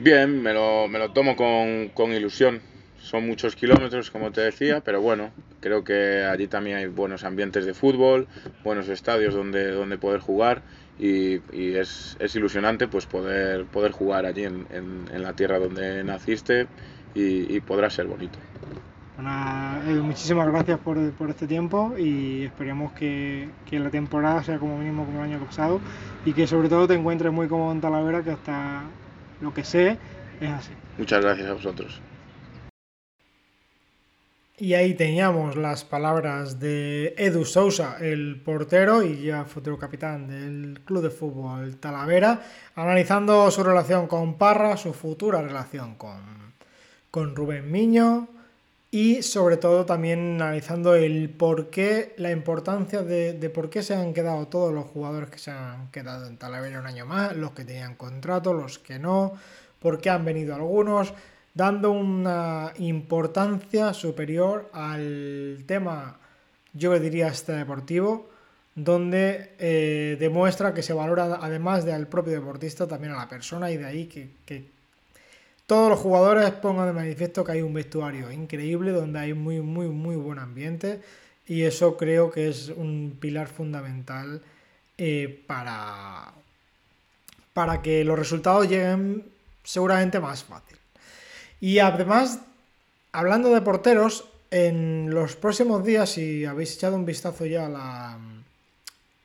Bien, me lo, me lo tomo con, con, ilusión. Son muchos kilómetros, como te decía, pero bueno, creo que allí también hay buenos ambientes de fútbol, buenos estadios donde, donde poder jugar y, es, es, ilusionante pues poder, poder jugar allí en, en, la tierra donde naciste y podrá ser bonito. Eh, muchísimas gracias por, por, este tiempo y esperemos que, que, la temporada sea como mínimo como el año pasado y que sobre todo te encuentres muy cómodo en Talavera, que hasta lo que sé es así. Muchas gracias a vosotros. Y ahí teníamos las palabras de Edu Sousa, el portero y ya futuro capitán del Club de Fútbol Talavera, analizando su relación con Parra, su futura relación con, con Rubén Miño y sobre todo también analizando el por qué, la importancia de, de por qué se han quedado todos los jugadores que se han quedado en Talavera un año más, los que tenían contrato, los que no, por qué han venido algunos dando una importancia superior al tema, yo diría, este deportivo, donde eh, demuestra que se valora, además del propio deportista, también a la persona y de ahí que, que, todos los jugadores pongan de manifiesto que hay un vestuario increíble, donde hay muy, muy, muy buen ambiente y eso creo que es un pilar fundamental eh, para, para que los resultados lleguen seguramente más fácil. Y además, hablando de porteros, en los próximos días, si habéis echado un vistazo ya a la,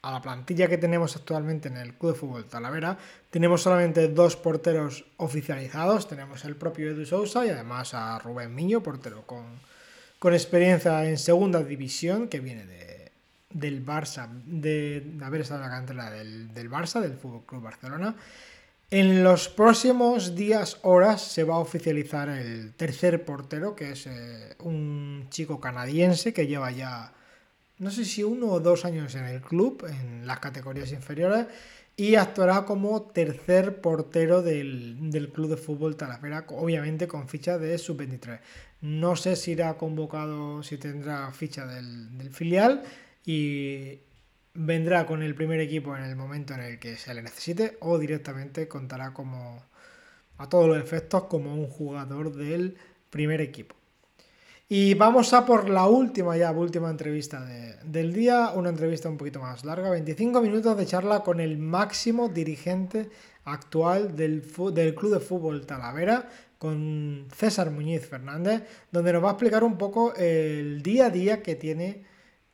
a la plantilla que tenemos actualmente en el Club de Fútbol Talavera, tenemos solamente dos porteros oficializados. Tenemos el propio Edu Sousa y además a Rubén Miño, portero con, con experiencia en segunda división, que viene de, del Barça, de, haber estado en la cantera del, del Barça, del Fútbol Club Barcelona. En los próximos días, horas, se va a oficializar el tercer portero, que es eh, un chico canadiense que lleva ya, no sé si uno o dos años en el club, en las categorías inferiores, y actuará como tercer portero del, del club de fútbol Talavera, obviamente con ficha de sub-23. No sé si irá convocado, si tendrá ficha del, del filial, y vendrá con el primer equipo en el momento en el que se le necesite o directamente contará como a todos los efectos como un jugador del primer equipo. Y vamos a por la última ya, última entrevista del día, una entrevista un poquito más larga, 25 minutos de charla con el máximo dirigente actual del, del Club de Fútbol Talavera, con César Muñiz Fernández, donde nos va a explicar un poco el día a día que tiene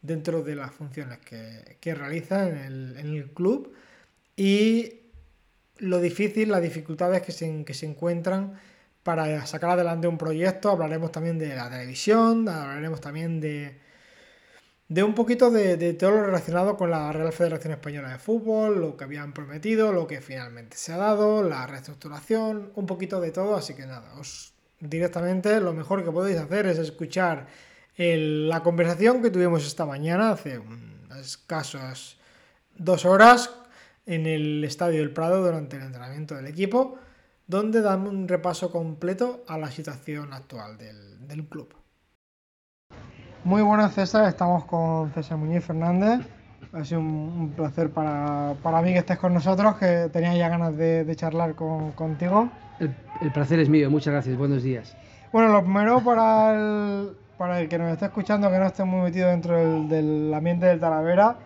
dentro de las funciones que, realiza en el, club y lo difícil, las dificultades que se, que se encuentran para sacar adelante un proyecto. Hablaremos también de la televisión, hablaremos también de, un poquito de, todo lo relacionado con la Real Federación Española de Fútbol, lo que habían prometido, lo que finalmente se ha dado, la reestructuración, un poquito de todo. Así que nada, os directamente lo mejor que podéis hacer es escuchar la conversación que tuvimos esta mañana, hace escasas dos horas, en el Estadio del Prado durante el entrenamiento del equipo, donde damos un repaso completo a la situación actual del, club. Muy buenas César, estamos con César Muñiz Fernández. Ha sido un, placer para, mí que estés con nosotros, que tenía ya ganas de, charlar contigo. el placer es mío, muchas gracias, buenos días. Bueno, lo primero para el, para el que nos esté escuchando, que no esté muy metido dentro del, ambiente del Talavera,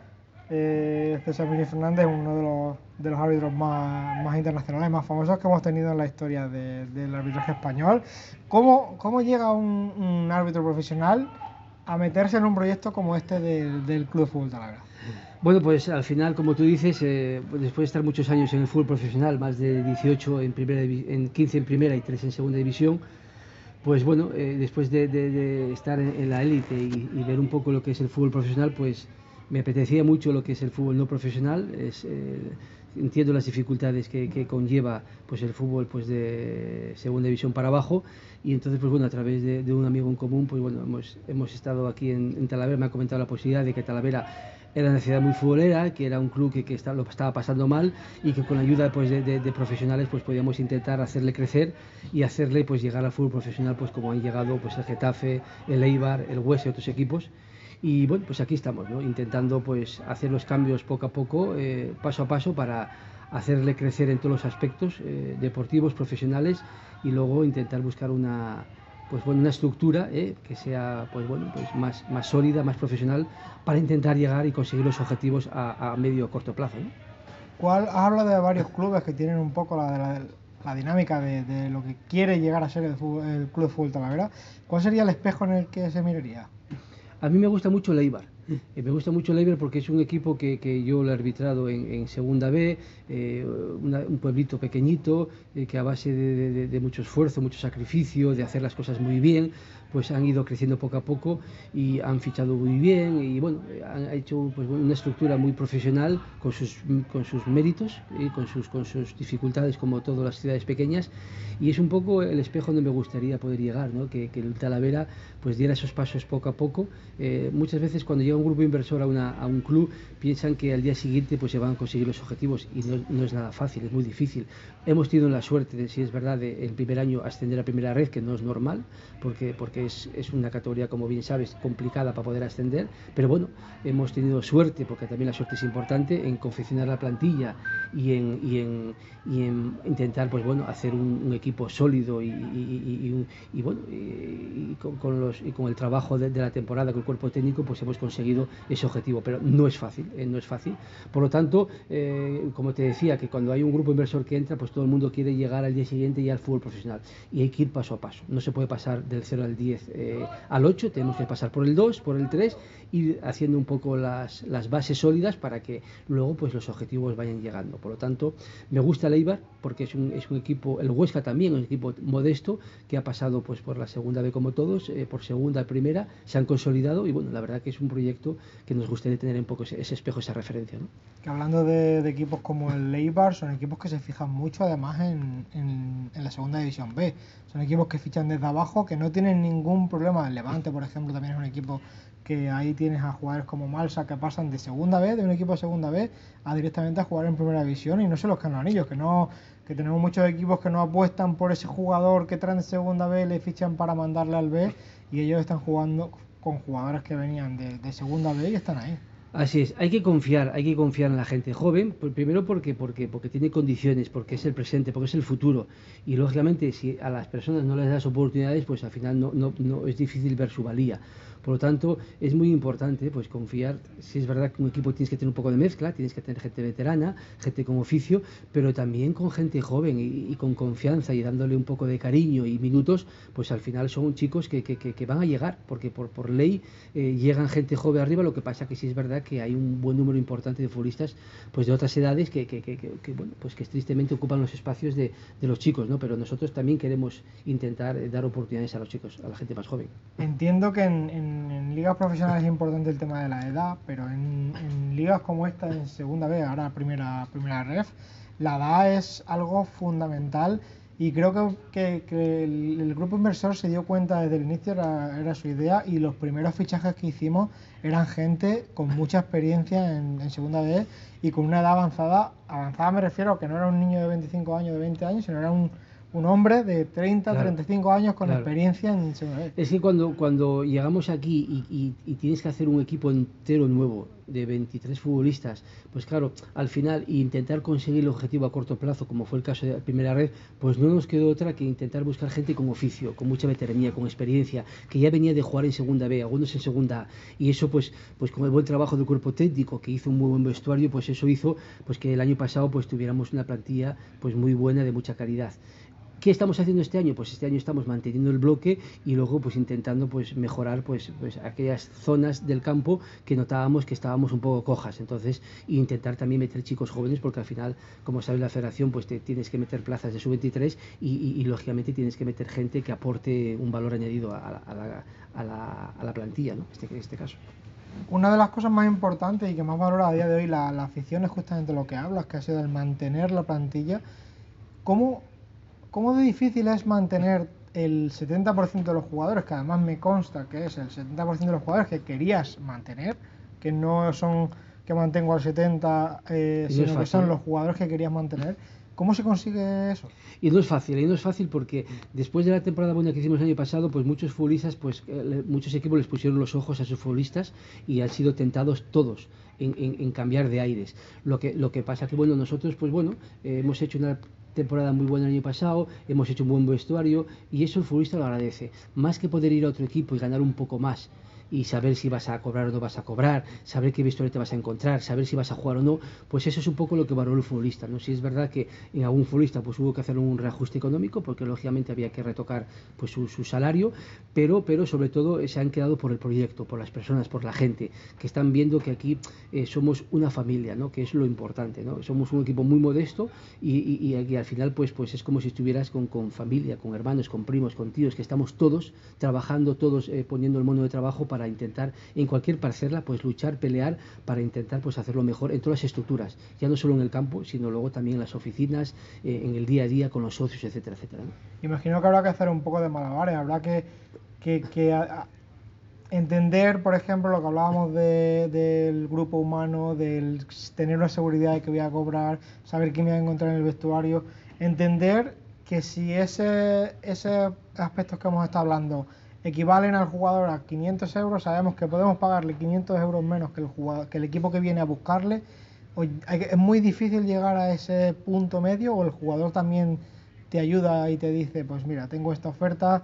eh, César Muñoz Fernández uno de los, árbitros más, internacionales, más famosos que hemos tenido en la historia del arbitraje español. ¿Cómo, cómo llega un, árbitro profesional a meterse en un proyecto como este del, Club de Fútbol Talavera? Bueno, pues al final, como tú dices, eh, después de estar muchos años en el fútbol profesional, más de 18 en, primera, en 15 en primera y 3 en segunda división, pues bueno, eh, después de, estar en, la élite y, ver un poco lo que es el fútbol profesional, pues me apetecía mucho lo que es el fútbol no profesional. Es, eh, entiendo las dificultades que, conlleva pues el fútbol pues de segunda división para abajo y entonces pues bueno a través de, un amigo en común pues bueno hemos, hemos estado aquí en, Talavera me ha comentado la posibilidad de que Talavera era una ciudad muy futbolera, que era un club que, que lo estaba pasando mal y que con la ayuda pues, de, profesionales pues podíamos intentar hacerle crecer y hacerle pues llegar al fútbol profesional pues como han llegado pues el Getafe, el Eibar, el Hues y otros equipos. Y bueno, pues aquí estamos, ¿no? intentando pues hacer los cambios poco a poco, eh, paso a paso para hacerle crecer en todos los aspectos eh, deportivos, profesionales y luego intentar buscar una, pues bueno, una estructura eh, que sea pues bueno, pues más, más sólida, más profesional, para intentar llegar y conseguir los objetivos a, medio o corto plazo. ¿Cuál, habla de varios clubes que tienen un poco la, la, dinámica de, lo que quiere llegar a ser el, Club de Fútbol Talavera. ¿Cuál sería el espejo en el que se miraría? A mí me gusta mucho el. Eh, me gusta mucho el porque es un equipo que, yo lo he arbitrado en, Segunda B, eh, un pueblito pequeñito, eh, que a base de, mucho esfuerzo, mucho sacrificio, de hacer las cosas muy bien, pues han ido creciendo poco a poco y han fichado muy bien y bueno, han hecho pues, una estructura muy profesional con sus, con sus méritos y con sus, con sus dificultades como todas las ciudades pequeñas y es un poco el espejo donde me gustaría poder llegar, ¿no? que, que el Talavera pues diera esos pasos poco a poco. Eh, muchas veces cuando llega un grupo inversor a, una, a, un club piensan que al día siguiente pues se van a conseguir los objetivos y no, no es nada fácil, es muy difícil. Hemos tenido la suerte de, si es verdad, de, el primer año ascender a primera red, que no es normal, porque, porque es, una categoría, como bien sabes, complicada para poder ascender, pero bueno, hemos tenido suerte, porque también la suerte es importante, en confeccionar la plantilla y en, y en, y en intentar, pues bueno, hacer un, equipo sólido y, y, bueno, y con, los, y con el trabajo de, la temporada, con el cuerpo técnico, pues hemos conseguido ese objetivo, pero no es fácil, eh, no es fácil. Por lo tanto, eh, como te decía, que cuando hay un grupo inversor que entra, pues todo el mundo quiere llegar al día siguiente ya al fútbol profesional, y hay que ir paso a paso, no se puede pasar del 0 al 10 eh, al 8, tenemos que pasar por el 2, por el 3, ir haciendo un poco las, las, bases sólidas para que luego pues los objetivos vayan llegando. Por lo tanto, me gusta el Eibar porque es un, es un equipo, el Huesca también, un equipo modesto que ha pasado pues por la segunda B como todos, eh, por segunda, primera, se han consolidado y bueno, la verdad que es un proyecto que nos gustaría tener un poco ese, espejo, esa referencia. ¿no? Que hablando de, equipos como el Eibar, son equipos que se fijan mucho además en, en, en la segunda división B. Son equipos que fichan desde abajo, que no tienen ningún problema. El Levante, por ejemplo, también es un equipo que ahí tienes a jugadores como Malsa que pasan de segunda vez, de un equipo de segunda vez, a directamente a jugar en primera división y no se los los anillos, que no que tenemos muchos equipos que no apuestan por ese jugador que traen de segunda vez, le fichan para mandarle al B y ellos están jugando con jugadores que venían de, segunda B y están ahí. Así es, hay que confiar, hay que confiar en la gente joven, primero porque, porque, porque tiene condiciones, porque es el presente, porque es el futuro. Y lógicamente si a las personas no les das oportunidades, pues al final no, no, no es difícil ver su valía. Por lo tanto, es muy importante pues confiar, si es verdad que un equipo tienes que tener un poco de mezcla, tienes que tener gente veterana, gente con oficio, pero también con gente joven y, con confianza y dándole un poco de cariño y minutos, pues al final son chicos que, que, que van a llegar, porque por, por ley eh, llegan gente joven arriba, lo que pasa que sí es verdad que hay un buen número importante de futbolistas pues de otras edades que, bueno, pues que tristemente ocupan los espacios de, de los chicos, ¿no? pero nosotros también queremos intentar eh, dar oportunidades a los chicos, a la gente más joven. Entiendo que en, ligas profesionales es importante el tema de la edad, pero en, ligas como esta, en segunda vez, ahora primera, primera ref, la edad es algo fundamental y creo que, que, el, grupo inversor se dio cuenta desde el inicio, era, era, su idea, y los primeros fichajes que hicimos eran gente con mucha experiencia en, en, segunda vez y con una edad avanzada. Avanzada me refiero a que no era un niño de 25 años, de 20 años, sino era un un hombre de 30, 35 años con experiencia en Es que cuando, cuando llegamos aquí y, y, tienes que hacer un equipo entero nuevo de 23 futbolistas, pues claro, al final intentar conseguir el objetivo a corto plazo, como fue el caso de la primera red, pues no nos quedó otra que intentar buscar gente con oficio, con mucha veteranía, con experiencia, que ya venía de jugar en segunda B, algunos en segunda A, y eso pues, pues con el buen trabajo del cuerpo técnico, que hizo un muy buen vestuario, pues eso hizo pues que el año pasado pues tuviéramos una plantilla pues muy buena de mucha calidad. ¿Qué estamos haciendo este año? Pues este año estamos manteniendo el bloque y luego pues intentando pues mejorar pues, pues aquellas zonas del campo que notábamos que estábamos un poco cojas. Entonces, intentar también meter chicos jóvenes porque al final, como sabes, la federación pues te tienes que meter plazas de sub-23 y, lógicamente tienes que meter gente que aporte un valor añadido a, la, plantilla, ¿no? Este, en este caso. Una de las cosas más importantes y que más valora a día de hoy la, la afición es justamente lo que hablas, que ha sido el mantener la plantilla. ¿Cómo ¿Cómo de difícil es mantener el 70% de los jugadores, que además me consta que es el 70% de los jugadores que querías mantener, que no son que mantengo al 70, eh, sino que son los jugadores que querías mantener? ¿Cómo se consigue eso? Y no es fácil, y no es fácil porque después de la temporada buena que hicimos el año pasado, pues muchos futbolistas, pues eh, muchos equipos les pusieron los ojos a sus futbolistas y han sido tentados todos en, en, cambiar de aires. Lo que, lo que pasa que, bueno, nosotros, pues bueno, eh, hemos hecho una temporada muy buena el año pasado, hemos hecho un buen vestuario y eso el futbolista lo agradece. Más que poder ir a otro equipo y ganar un poco más y saber si vas a cobrar o no vas a cobrar, saber qué vestuario te vas a encontrar, saber si vas a jugar o no, pues eso es un poco lo que valoró el futbolista. ¿no? Si es verdad que en algún futbolista pues hubo que hacer un reajuste económico porque lógicamente había que retocar pues su, salario, pero, pero sobre todo se han quedado por el proyecto, por las personas, por la gente, que están viendo que aquí eh, somos una familia, ¿no? que es lo importante. ¿no? Somos un equipo muy modesto y, y, al final pues, pues es como si estuvieras con, con, familia, con hermanos, con primos, con tíos, que estamos todos trabajando, todos eh, poniendo el mono de trabajo para intentar en cualquier parcela pues luchar, pelear para intentar pues hacerlo mejor en todas las estructuras, ya no solo en el campo, sino luego también en las oficinas, eh, en el día a día con los socios, etcétera, etcétera. Imagino que habrá que hacer un poco de malabares, habrá que, entender, por ejemplo, lo que hablábamos del grupo humano, del tener la seguridad de que voy a cobrar, saber quién me voy a encontrar en el vestuario, entender que si ese, ese aspectos que hemos estado hablando equivalen al jugador a 500 euros, sabemos que podemos pagarle 500 euros menos que el, jugador, que el equipo que viene a buscarle. Es muy difícil llegar a ese punto medio o el jugador también te ayuda y te dice, pues mira, tengo esta oferta,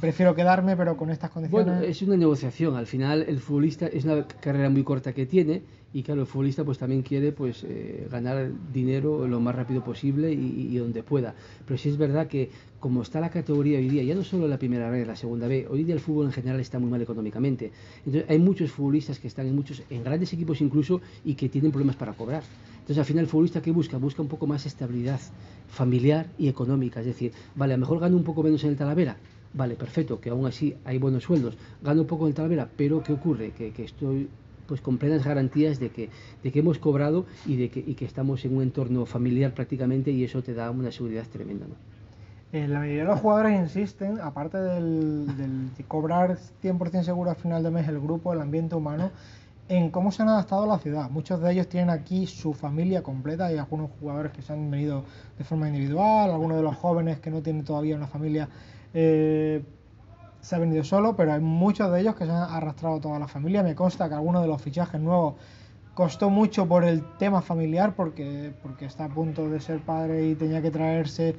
prefiero quedarme pero con estas condiciones. Bueno, es una negociación, al final el futbolista es una carrera muy corta que tiene y claro, el futbolista pues también quiere pues eh, ganar dinero lo más rápido posible y, donde pueda. Pero sí es verdad que como está la categoría hoy día, ya no solo la primera vez, la segunda vez, hoy día el fútbol en general está muy mal económicamente. Entonces hay muchos futbolistas que están en muchos, en grandes equipos incluso, y que tienen problemas para cobrar. Entonces al final el futbolista que busca, busca un poco más estabilidad familiar y económica. Es decir, vale, a lo mejor gano un poco menos en el Talavera, vale, perfecto, que aún así hay buenos sueldos, gano poco en Talavera, pero ¿qué ocurre? Que, que estoy pues con plenas garantías de que, de que hemos cobrado y de que, y que estamos en un entorno familiar prácticamente y eso te da una seguridad tremenda. ¿no? Eh, la mayoría de los jugadores insisten, aparte del, de cobrar 100% seguro al final de mes el grupo, el ambiente humano, en cómo se han adaptado a la ciudad. Muchos de ellos tienen aquí su familia completa, hay algunos jugadores que se han venido de forma individual, algunos de los jóvenes que no tienen todavía una familia. Eh, se ha venido solo, pero hay muchos de ellos que se han arrastrado toda la familia. Me consta que algunos de los fichajes nuevos costó mucho por el tema familiar, porque, porque está a punto de ser padre y tenía que traerse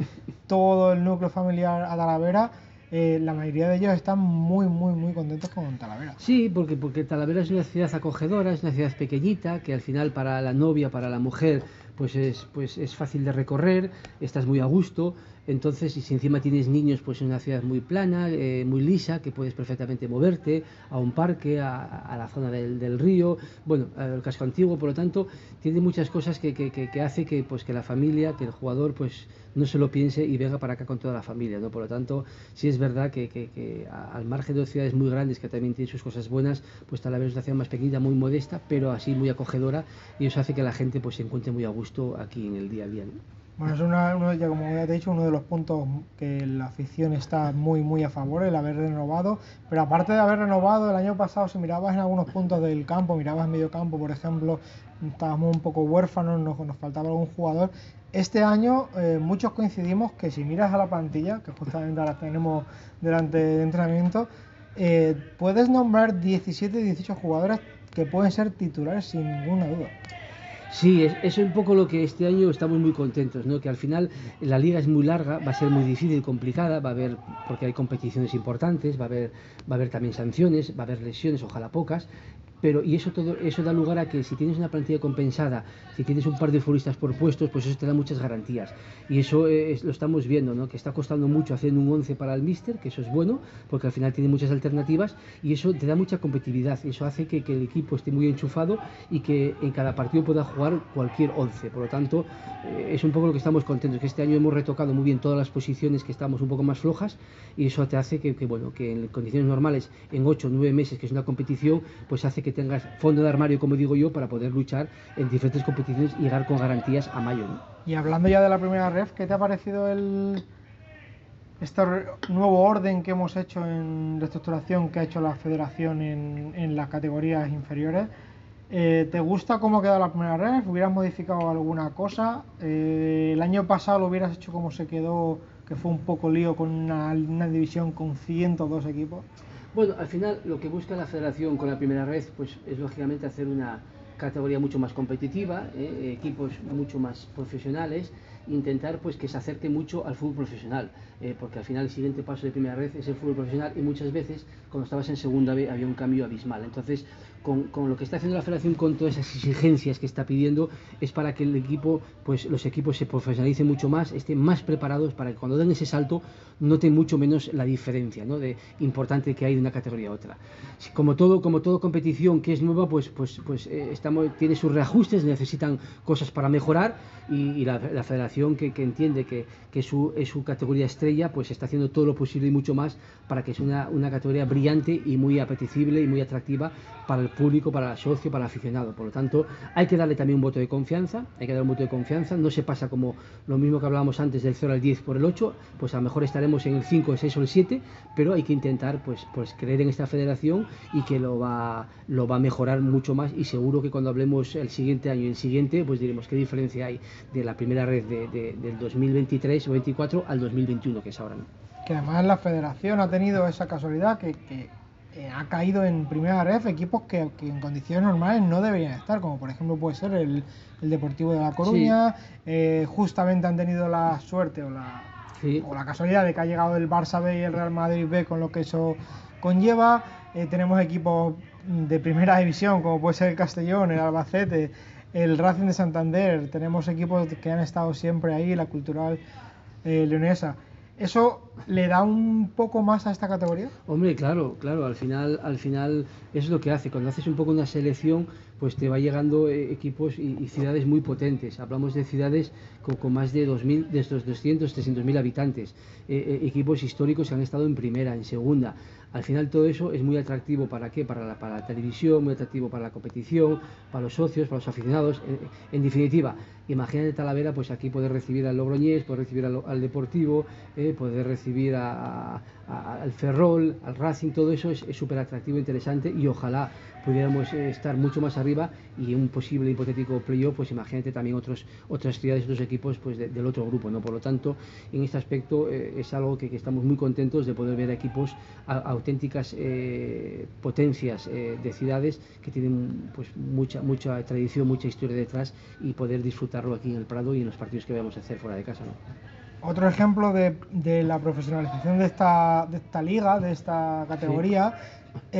todo el núcleo familiar a Talavera. Eh, la mayoría de ellos están muy, muy, muy contentos con Talavera. Sí, porque, porque Talavera es una ciudad acogedora, es una ciudad pequeñita, que al final para la novia, para la mujer, pues es, pues es fácil de recorrer, estás muy a gusto, entonces, y si encima tienes niños, pues es una ciudad muy plana, eh, muy lisa, que puedes perfectamente moverte a un parque, a, la zona del, río, bueno, al casco antiguo, por lo tanto, tiene muchas cosas que, que, que, hace que, pues, que la familia, que el jugador, pues no se lo piense y venga para acá con toda la familia, ¿no? Por lo tanto, sí es verdad que, al margen de ciudades muy grandes que también tienen sus cosas buenas, pues tal vez es una ciudad más pequeña, muy modesta, pero así muy acogedora y eso hace que la gente pues se encuentre muy a gusto aquí en el día a día, bueno, es una, uno, ya como ya te he dicho, uno de los puntos que la afición está muy, muy a favor, el haber renovado. Pero aparte de haber renovado, el año pasado, si mirabas en algunos puntos del campo, mirabas en medio campo, por ejemplo, estábamos un poco huérfanos, nos, nos faltaba algún jugador. Este año eh, muchos coincidimos que si miras a la plantilla, que justamente ahora tenemos delante de entrenamiento, eh, puedes nombrar 17, 18 jugadores que pueden ser titulares sin ninguna duda. Sí, es, es un poco lo que este año estamos muy contentos, ¿no? Que al final la liga es muy larga, va a ser muy difícil, complicada, va a haber, porque hay competiciones importantes, va a haber, va a haber también sanciones, va a haber lesiones, ojalá pocas, pero y eso todo eso da lugar a que si tienes una plantilla compensada, si tienes un par de futbolistas por puestos, pues eso te da muchas garantías. Y eso es, lo estamos viendo, ¿no? Que está costando mucho haciendo un 11 para el míster, que eso es bueno, porque al final tiene muchas alternativas y eso te da mucha competitividad. Eso hace que, que el equipo esté muy enchufado y que en cada partido pueda jugar cualquier 11. Por lo tanto, eh, es un poco lo que estamos contentos, que este año hemos retocado muy bien todas las posiciones que estamos un poco más flojas y eso te hace que, que bueno, que en condiciones normales, en 8 o 9 meses, que es una competición, pues hace que que tengas fondo de armario, como digo yo, para poder luchar en diferentes competiciones y llegar con garantías a mayo. Y hablando ya de la primera ref, ¿qué te ha parecido el este nuevo orden que hemos hecho en reestructuración que ha hecho la federación en, en las categorías inferiores? Eh, ¿Te gusta cómo ha quedado la primera ref? ¿Hubieras modificado alguna cosa? Eh, el año pasado lo hubieras hecho como se quedó, que fue un poco lío con una, una división con 102 equipos. Bueno, al final lo que busca la federación con la primera red pues, es lógicamente hacer una categoría mucho más competitiva, ¿eh? equipos mucho más profesionales, intentar pues que se acerque mucho al fútbol profesional, eh, porque al final el siguiente paso de primera red es el fútbol profesional y muchas veces cuando estabas en segunda B había un cambio abismal. Entonces con, con, lo que está haciendo la federación con todas esas exigencias que está pidiendo es para que el equipo pues los equipos se profesionalicen mucho más estén más preparados para que cuando den ese salto noten mucho menos la diferencia ¿no? de importante que hay de una categoría a otra como todo como todo competición que es nueva pues pues pues eh, estamos tiene sus reajustes necesitan cosas para mejorar y, la, la, federación que, que entiende que, que su, es su categoría estrella pues está haciendo todo lo posible y mucho más para que sea una, una categoría brillante y muy apetecible y muy atractiva para el público, para el socio, para el aficionado. Por lo tanto, hay que darle también un voto de confianza, hay que dar un voto de confianza, no se pasa como lo mismo que hablábamos antes del 0 al 10 por el 8, pues a lo mejor estaremos en el 5, el 6 o el 7, pero hay que intentar pues, pues creer en esta federación y que lo va, lo va a mejorar mucho más y seguro que cuando hablemos el siguiente año y el siguiente, pues diremos qué diferencia hay de la primera red de, del 2023 o 24 al 2021, que es ahora. Que además la federación ha tenido esa casualidad que, que eh, ha caído en primera ref equipos que, en condiciones normales no deberían estar, como por ejemplo puede ser el, Deportivo de La Coruña. Eh, justamente han tenido la suerte o la, o la casualidad de que ha llegado el Barça B y el Real Madrid B con lo que eso conlleva. Eh, tenemos equipos de primera división, como puede ser el Castellón, el Albacete, el Racing de Santander. Tenemos equipos que han estado siempre ahí, la cultural leonesa. ¿Eso le da un poco más a esta categoría? Hombre, claro, claro, al final, al final es lo que hace. Cuando haces un poco una selección, pues te va llegando eh, equipos y, ciudades muy potentes. Hablamos de ciudades con, más de 2.000, de estos 200, 300 mil habitantes. Eh, eh, equipos históricos que han estado en primera, en segunda. Al final todo eso es muy atractivo para qué? Para la, para la televisión, muy atractivo para la competición, para los socios, para los aficionados. En, definitiva, imagínate Talavera, pues aquí poder recibir al Logroñés, poder recibir al, Deportivo, poder recibir al Ferrol, al Racing, todo eso es súper atractivo, interesante y ojalá pudiéramos eh, estar mucho más arriba y un posible hipotético playoff, pues imagínate también otros, otras ciudades, otros equipos pues del otro grupo, ¿no? Por lo tanto, en este aspecto eh, es algo que, estamos muy contentos de poder ver equipos auténticas eh, potencias de ciudades que tienen pues mucha, mucha tradición, mucha historia detrás y poder disfrutarlo aquí en el Prado y en los partidos que vamos a hacer fuera de casa, ¿no? Otro ejemplo de, de, la profesionalización de esta, de esta liga, de esta categoría,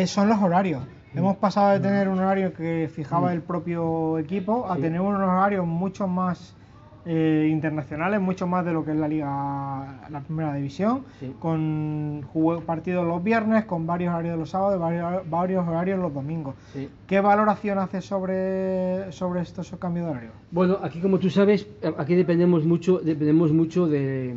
son los horarios. Hemos pasado de tener un horario que fijaba mm. el propio equipo a tener unos horarios mucho más eh, internacionales, mucho más de lo que es la liga, la primera división, con partidos los viernes, con varios horarios los sábados, varios, varios horarios los domingos. ¿Qué valoración hace sobre, sobre estos cambios de horario? Bueno, aquí como tú sabes, aquí dependemos mucho, dependemos mucho de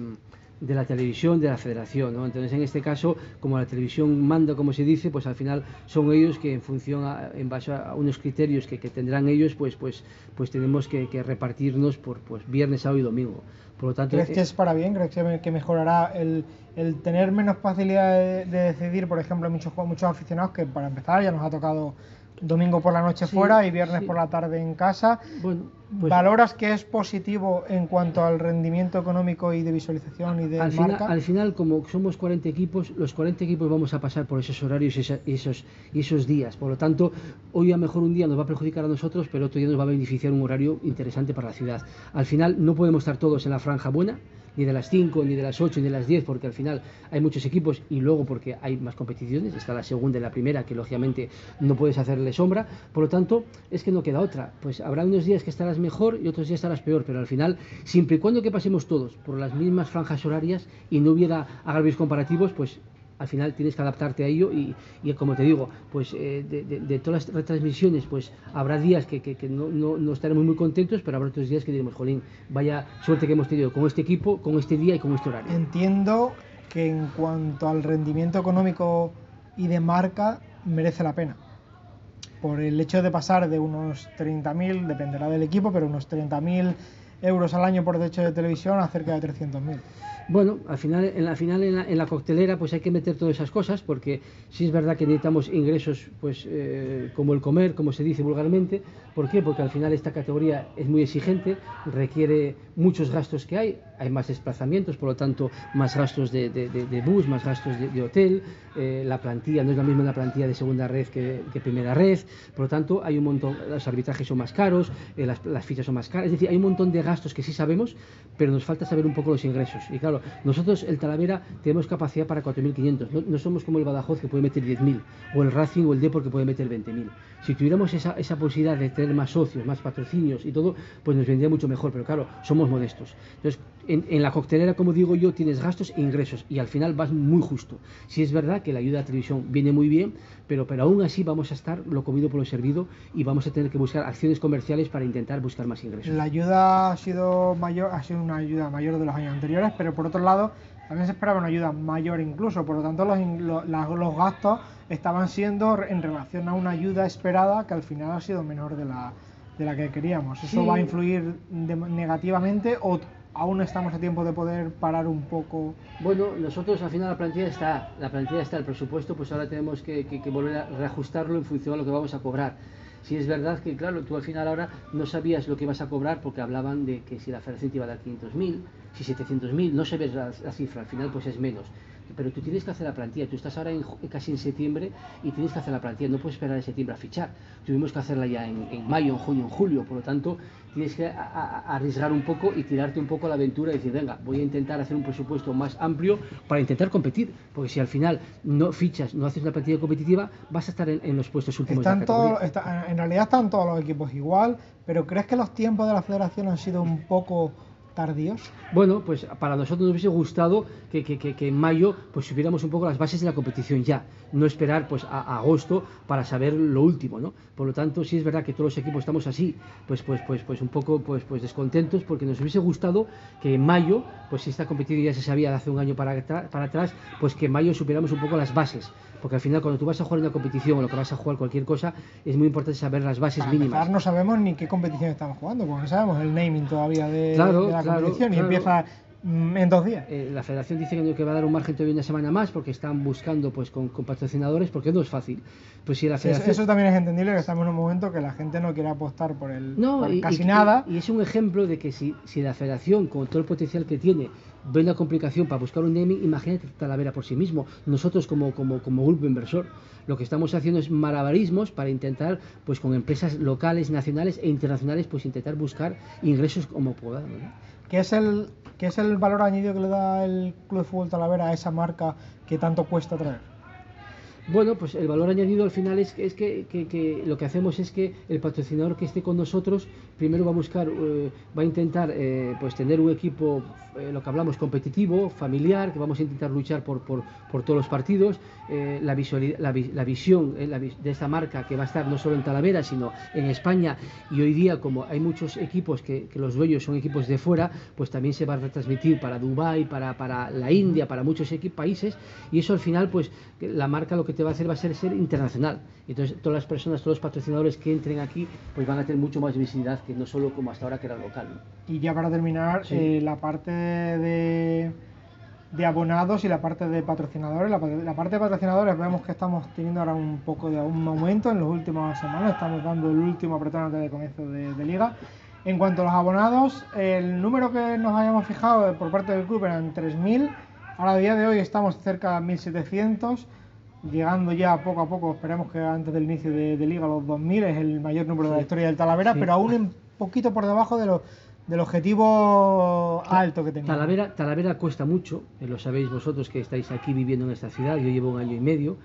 de la televisión, de la federación. ¿no? Entonces, en este caso, como la televisión manda, como se dice, pues al final son ellos que en función, en base a unos criterios que, tendrán ellos, pues, pues, pues tenemos que, repartirnos por pues, viernes, sábado y domingo. Por lo tanto, ¿Crees que es para bien? ¿Crees que mejorará el, el tener menos facilidad de, decidir? Por ejemplo, muchos, muchos aficionados que para empezar ya nos ha tocado domingo por la noche fuera y viernes por la tarde en casa. Bueno, pues ¿Valoras que es positivo en cuanto al rendimiento económico y de visualización y de al marca? Final, al final, como somos 40 equipos, los 40 equipos vamos a pasar por esos horarios y esos, esos días. Por lo tanto, hoy a mejor un día nos va a perjudicar a nosotros, pero otro día nos va a beneficiar un horario interesante para la ciudad. Al final, no podemos estar todos en la franja buena, ni de las 5, ni de las 8, ni de las 10, porque al final hay muchos equipos y luego porque hay más competiciones, está la segunda y la primera, que lógicamente no puedes hacerle sombra, por lo tanto es que no queda otra, pues habrá unos días que estarás mejor y otros días estarás peor, pero al final, siempre y cuando que pasemos todos por las mismas franjas horarias y no hubiera agravios comparativos, pues al final tienes que adaptarte a ello y, como te digo, pues eh, de, todas las retransmisiones, pues habrá días que, no, estaremos muy contentos, pero habrá otros días que diremos, jolín, vaya suerte que hemos tenido con este equipo, con este día y con este horario. Entiendo que en cuanto al rendimiento económico y de marca, merece la pena. Por el hecho de pasar de unos 30.000, dependerá del equipo, pero unos 30.000 euros al año por derecho de televisión a cerca de 300.000. Bueno, al final, en la final en la, coctelera pues hay que meter todas esas cosas porque sí es verdad que necesitamos ingresos pues eh, como el comer, como se dice vulgarmente. ¿Por qué? Porque al final esta categoría es muy exigente, requiere muchos gastos que hay, hay más desplazamientos, por lo tanto más gastos de, bus, más gastos de, hotel, eh, la plantilla no es la misma la plantilla de segunda red que, primera red, por lo tanto hay un montón, los arbitrajes son más caros, eh, las, fichas son más caras, es decir, hay un montón de gastos que sí sabemos, pero nos falta saber un poco los ingresos. Y claro, nosotros, el Talavera, tenemos capacidad para 4.500. No, no somos como el Badajoz que puede meter 10.000, o el Racing o el Depor que puede meter 20.000. Si tuviéramos esa, esa posibilidad de tener más socios, más patrocinios y todo, pues nos vendría mucho mejor. Pero claro, somos modestos. Entonces, en, la coctelera, como digo yo, tienes gastos e ingresos y al final vas muy justo. Si es verdad que la ayuda a televisión viene muy bien, pero, pero aún así vamos a estar lo comido por lo servido y vamos a tener que buscar acciones comerciales para intentar buscar más ingresos. La ayuda ha sido mayor, ha sido una ayuda mayor de los años anteriores, pero por otro lado también se esperaba una ayuda mayor incluso, por lo tanto los, los, gastos estaban siendo en relación a una ayuda esperada que al final ha sido menor de la, de la que queríamos. ¿Eso va a influir negativamente o aún estamos a tiempo de poder parar un poco? Bueno, nosotros al final la plantilla está, la plantilla está, el presupuesto, pues ahora tenemos que, que, que volver a reajustarlo en función a lo que vamos a cobrar. Si es verdad que, claro, tú al final ahora no sabías lo que ibas a cobrar porque hablaban de que si la federación te iba a dar 500.000, si 700.000, no sabes la, la cifra, al final pues es menos pero tú tienes que hacer la plantilla. Tú estás ahora en, casi en septiembre y tienes que hacer la plantilla. No puedes esperar en septiembre a fichar. Tuvimos que hacerla ya en, mayo, en junio, en julio. Por lo tanto, tienes que arriesgar un poco y tirarte un poco a la aventura y decir, venga, voy a intentar hacer un presupuesto más amplio para intentar competir. Porque si al final no fichas, no haces una plantilla competitiva, vas a estar en, los puestos últimos. Están en realidad están todos los equipos igual, pero ¿crees que los tiempos de la federación han sido un poco tardíos? Bueno, pues para nosotros nos hubiese gustado que, que, en mayo pues supiéramos un poco las bases de la competición ya, no esperar pues a, agosto para saber lo último, ¿no? Por lo tanto, sí es verdad que todos los equipos estamos así, pues pues pues pues un poco pues pues descontentos porque nos hubiese gustado que en mayo, pues si esta competición ya se sabía de hace un año para, para atrás, pues que en mayo supiéramos un poco las bases porque al final cuando tú vas a jugar una competición o lo que vas a jugar cualquier cosa, es muy importante saber las bases mínimas. no sabemos ni qué competición estamos jugando, porque no sabemos el naming todavía de, la competición y empieza mm, en dos días. Eh, la federación dice que va a dar un margen todavía una semana más porque están buscando pues con, patrocinadores porque no es fácil. Pues si la federación... eso, también es entendible que estamos en un momento que la gente no quiere apostar por el no, casi nada. Y, es un ejemplo de que si, si la federación con todo el potencial que tiene ve una complicación para buscar un naming, imagínate Talavera por sí mismo. Nosotros como, como, como grupo inversor lo que estamos haciendo es malabarismos para intentar, pues con empresas locales, nacionales e internacionales, pues intentar buscar ingresos como podamos. ¿Qué es el qué es el valor añadido que le da el Club de Fútbol Talavera a esa marca que tanto cuesta traer? Bueno, pues el valor añadido al final es, es que, que, lo que hacemos es que el patrocinador que esté con nosotros primero va a buscar, eh, va a intentar eh, pues tener un equipo, eh, lo que hablamos, competitivo, familiar, que vamos a intentar luchar por, por, por todos los partidos, la, la, la, visión de esta marca que va a estar no solo en Talavera, sino en España. Y hoy día como hay muchos equipos que, los dueños son equipos de fuera, pues también se va a retransmitir para Dubái, para, para la India, para muchos países. Y eso al final pues la marca lo que te va a hacer va a ser ser internacional. Entonces, todas las personas, todos los patrocinadores que entren aquí, pues van a tener mucho más visibilidad que no solo como hasta ahora que era local. Y ya para terminar, eh, la parte de, de, abonados y la parte de patrocinadores. La, parte de patrocinadores vemos que estamos teniendo ahora un poco de un momento en las últimas semanas. Estamos dando el último apretón antes de comienzo de, de liga. En cuanto a los abonados, el número que nos hayamos fijado por parte del club eran 3.000. Ahora a día de hoy estamos cerca de 1.700 llegando ya poco a poco, esperemos que antes del inicio de, Liga los 2.000 es el mayor número de la historia del Talavera, pero aún un poquito por debajo de lo, del objetivo alto que tenía. Talavera, Talavera cuesta mucho, eh, lo sabéis vosotros que estáis aquí viviendo en esta ciudad, yo llevo un año y medio,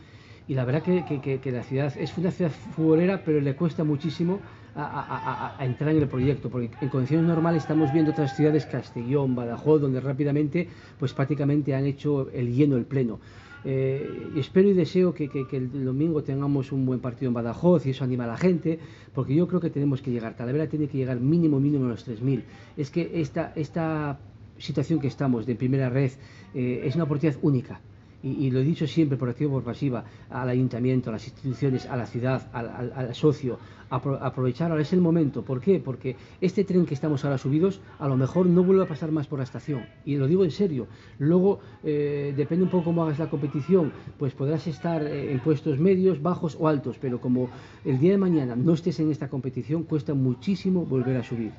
y la verdad que, que, que, la ciudad es una ciudad futbolera, pero le cuesta muchísimo a, a, a, entrar en el proyecto, porque en condiciones normales estamos viendo otras ciudades, Castellón, Badajoz, donde rápidamente, pues prácticamente han hecho el lleno, el pleno. Eh, espero y deseo que, el domingo tengamos un buen partido en Badajoz y eso anima a la gente, porque yo creo que tenemos que llegar. Talavera tiene que llegar mínimo, mínimo a los 3.000. Es que esta, esta situación que estamos de primera red eh, es una oportunidad única y, lo he dicho siempre por activa por pasiva, al ayuntamiento, a las instituciones, a la ciudad, al, socio, aprovechar, ahora es el momento. ¿Por qué? Porque este tren que estamos ahora subidos, a lo mejor no vuelve a pasar más por la estación. Y lo digo en serio. Luego, eh, depende un poco cómo hagas la competición, pues podrás estar eh, en puestos medios, bajos o altos, pero como el día de mañana no estés en esta competición, cuesta muchísimo volver a subir.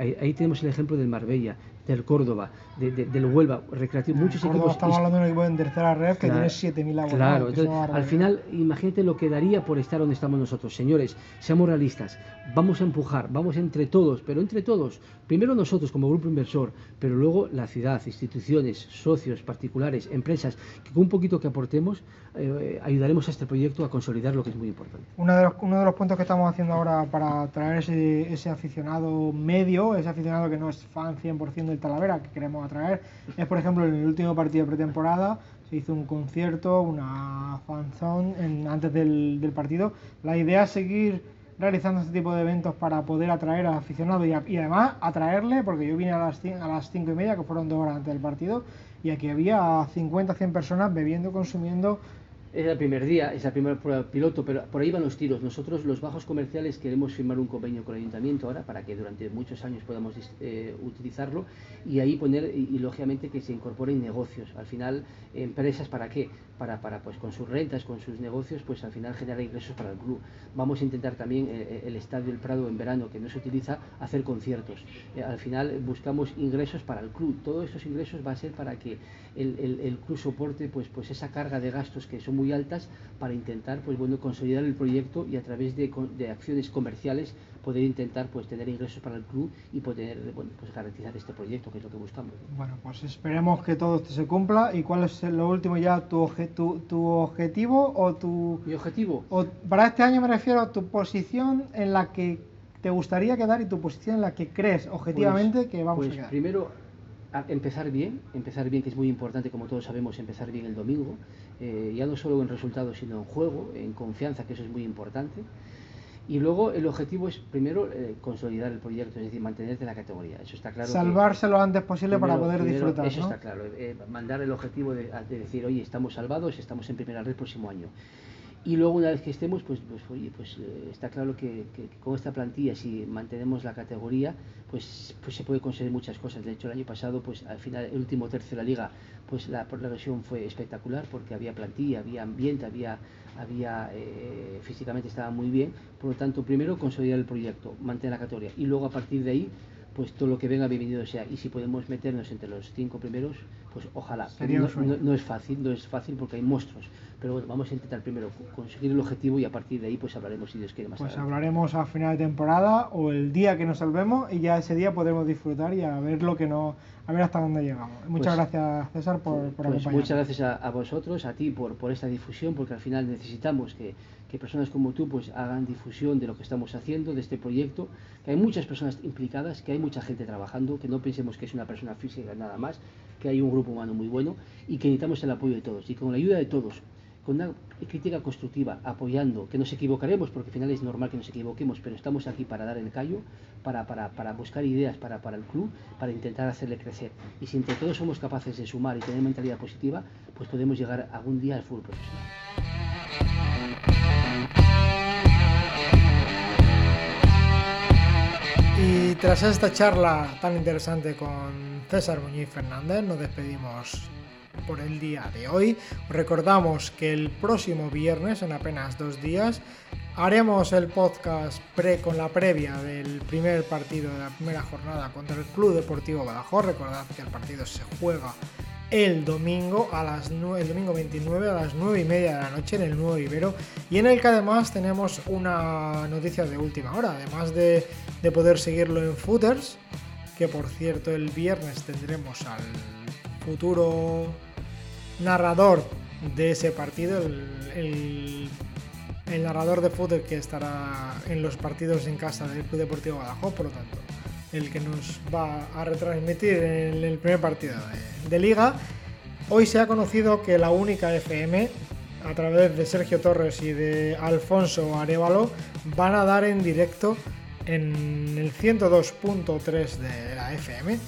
Ahí, tenemos el ejemplo del Marbella, del Córdoba, del Huelva, recreativo, muchos equipos. Estamos hablando de un equipo en tercera red que tiene 7.000 abonados. Claro, entonces, al final, imagínate lo que daría por estar donde estamos nosotros. Señores, seamos realistas, vamos a empujar, vamos entre todos, pero entre todos, primero nosotros como grupo inversor, pero luego la ciudad, instituciones, socios, particulares, empresas, que con un poquito que aportemos, eh, ayudaremos a este proyecto a consolidar lo que es muy importante. Uno de los, uno de los puntos que estamos haciendo ahora para traer ese, ese aficionado medio, ese aficionado que no es fan 100% del Talavera, que queremos atraer, es por ejemplo en el último partido de pretemporada se hizo un concierto, una fanzone en, antes del, del, partido. La idea es seguir realizando este tipo de eventos para poder atraer al aficionado y, y además atraerle, porque yo vine a las, a las cinco y media, que fueron dos horas antes del partido, y aquí había 50, 100 personas bebiendo, consumiendo es el primer día, es la primera prueba piloto, pero por ahí van los tiros. Nosotros, los bajos comerciales, queremos firmar un convenio con el ayuntamiento ahora para que durante muchos años podamos eh, utilizarlo y ahí poner, y, lógicamente que se incorporen negocios. Al final, empresas, ¿para qué? Para, para, pues con sus rentas, con sus negocios, pues al final generar ingresos para el club. Vamos a intentar también eh, eh, el Estadio del Prado en verano, que no se utiliza, hacer conciertos. al final buscamos ingresos para el club. Todos estos ingresos va a ser para que el, el, el club soporte pues, pues esa carga de gastos que son muy altas para intentar pues bueno consolidar el proyecto y a través de, de acciones comerciales poder intentar pues tener ingresos para el club y poder bueno, pues garantizar este proyecto que es lo que buscamos. Bueno pues esperemos que todo esto se cumpla. Y cuál es lo último ya tu, tu, tu objetivo o tu mi objetivo. o para este año me refiero a tu posición en la que te gustaría quedar y tu posición en la que crees objetivamente pues, que vamos pues a quedar primero empezar bien, empezar bien, que es muy importante, como todos sabemos, empezar bien el domingo, eh, ya no solo en resultados, sino en juego, en confianza, que eso es muy importante. Y luego el objetivo es primero eh, consolidar el proyecto, es decir, mantenerte en la categoría. Eso está claro. Salvarse lo antes posible para poder disfrutar. Eso está claro. Eh, mandar el objetivo de, de, decir, oye, estamos salvados, estamos en primera red el próximo año. Y luego una vez que estemos, pues, pues oye, pues eh, está claro que, con esta plantilla, si mantenemos la categoría, pues, pues se puede conseguir muchas cosas. De hecho, el año pasado, pues al final, el último tercio de la liga, pues la progresión fue espectacular porque había plantilla, había ambiente, había, había eh, físicamente estaba muy bien. Por lo tanto, primero consolidar el proyecto, mantener la categoría y luego a partir de ahí pues todo lo que venga bienvenido sea. Y si podemos meternos entre los cinco primeros, pues ojalá. no, es fácil, no es fácil porque hay monstruos. Pero bueno, vamos a intentar primero conseguir el objetivo y a partir de ahí pues hablaremos si Dios quiere más Pues hablaremos a final de temporada o el día que nos salvemos y ya ese día podremos disfrutar y a ver lo que no, a ver hasta dónde llegamos. Muchas pues gracias César por, por pues Muchas gracias a, a, vosotros, a ti por, por esta difusión, porque al final necesitamos que que personas como tú pues hagan difusión de lo que estamos haciendo, de este proyecto, que hay muchas personas implicadas, que hay mucha gente trabajando, que no pensemos que es una persona física nada más, que hay un grupo humano muy bueno y que necesitamos el apoyo de todos. Y con la ayuda de todos, con una crítica constructiva, apoyando, que nos equivocaremos, porque al final es normal que nos equivoquemos, pero estamos aquí para dar el callo, para, para, para buscar ideas para, para el club, para intentar hacerle crecer. Y si entre todos somos capaces de sumar y tener mentalidad positiva, pues podemos llegar algún día al fútbol profesional. Y tras esta charla tan interesante con César Muñiz Fernández, nos despedimos por el día de hoy. recordamos que el próximo viernes, en apenas dos días, haremos el podcast pre con la previa del primer partido de la primera jornada contra el Club Deportivo Badajoz. Recordad que el partido se juega el domingo a las el domingo 29 a las 9 y media de la noche en el nuevo Ibero y en el que además tenemos una noticia de última hora además de, poder seguirlo en footers que por cierto el viernes tendremos al futuro narrador de ese partido el, narrador de footer que estará en los partidos en casa del Club Deportivo Badajoz por lo tanto el que nos va a retransmitir en el primer partido de, liga. Hoy se ha conocido que la única FM, a través de Sergio Torres y de Alfonso Arevalo, van a dar en directo en el 102.3 de la FM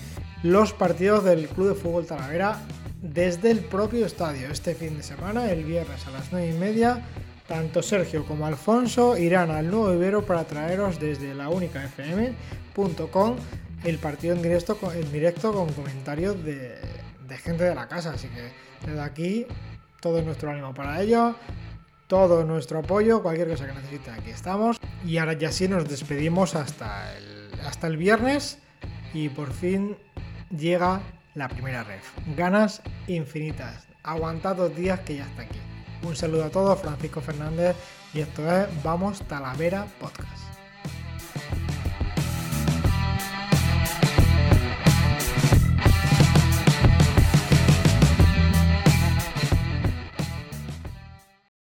los partidos del Club de Fútbol Talavera desde el propio estadio. Este fin de semana, el viernes a las 9 y media, tanto Sergio como Alfonso irán al nuevo Ibero para traeros desde la única FM.com el partido en directo, con comentarios de, gente de la casa. Así que desde aquí todo nuestro ánimo para ello, todo nuestro apoyo, cualquier cosa que necesiten, aquí estamos. Y ahora ya sí nos despedimos hasta el, hasta el viernes y por fin llega la primera ref. Ganas infinitas. Aguantad dos días que ya está aquí. Un saludo a todos, Francisco Fernández, y esto es Vamos Talavera Podcast.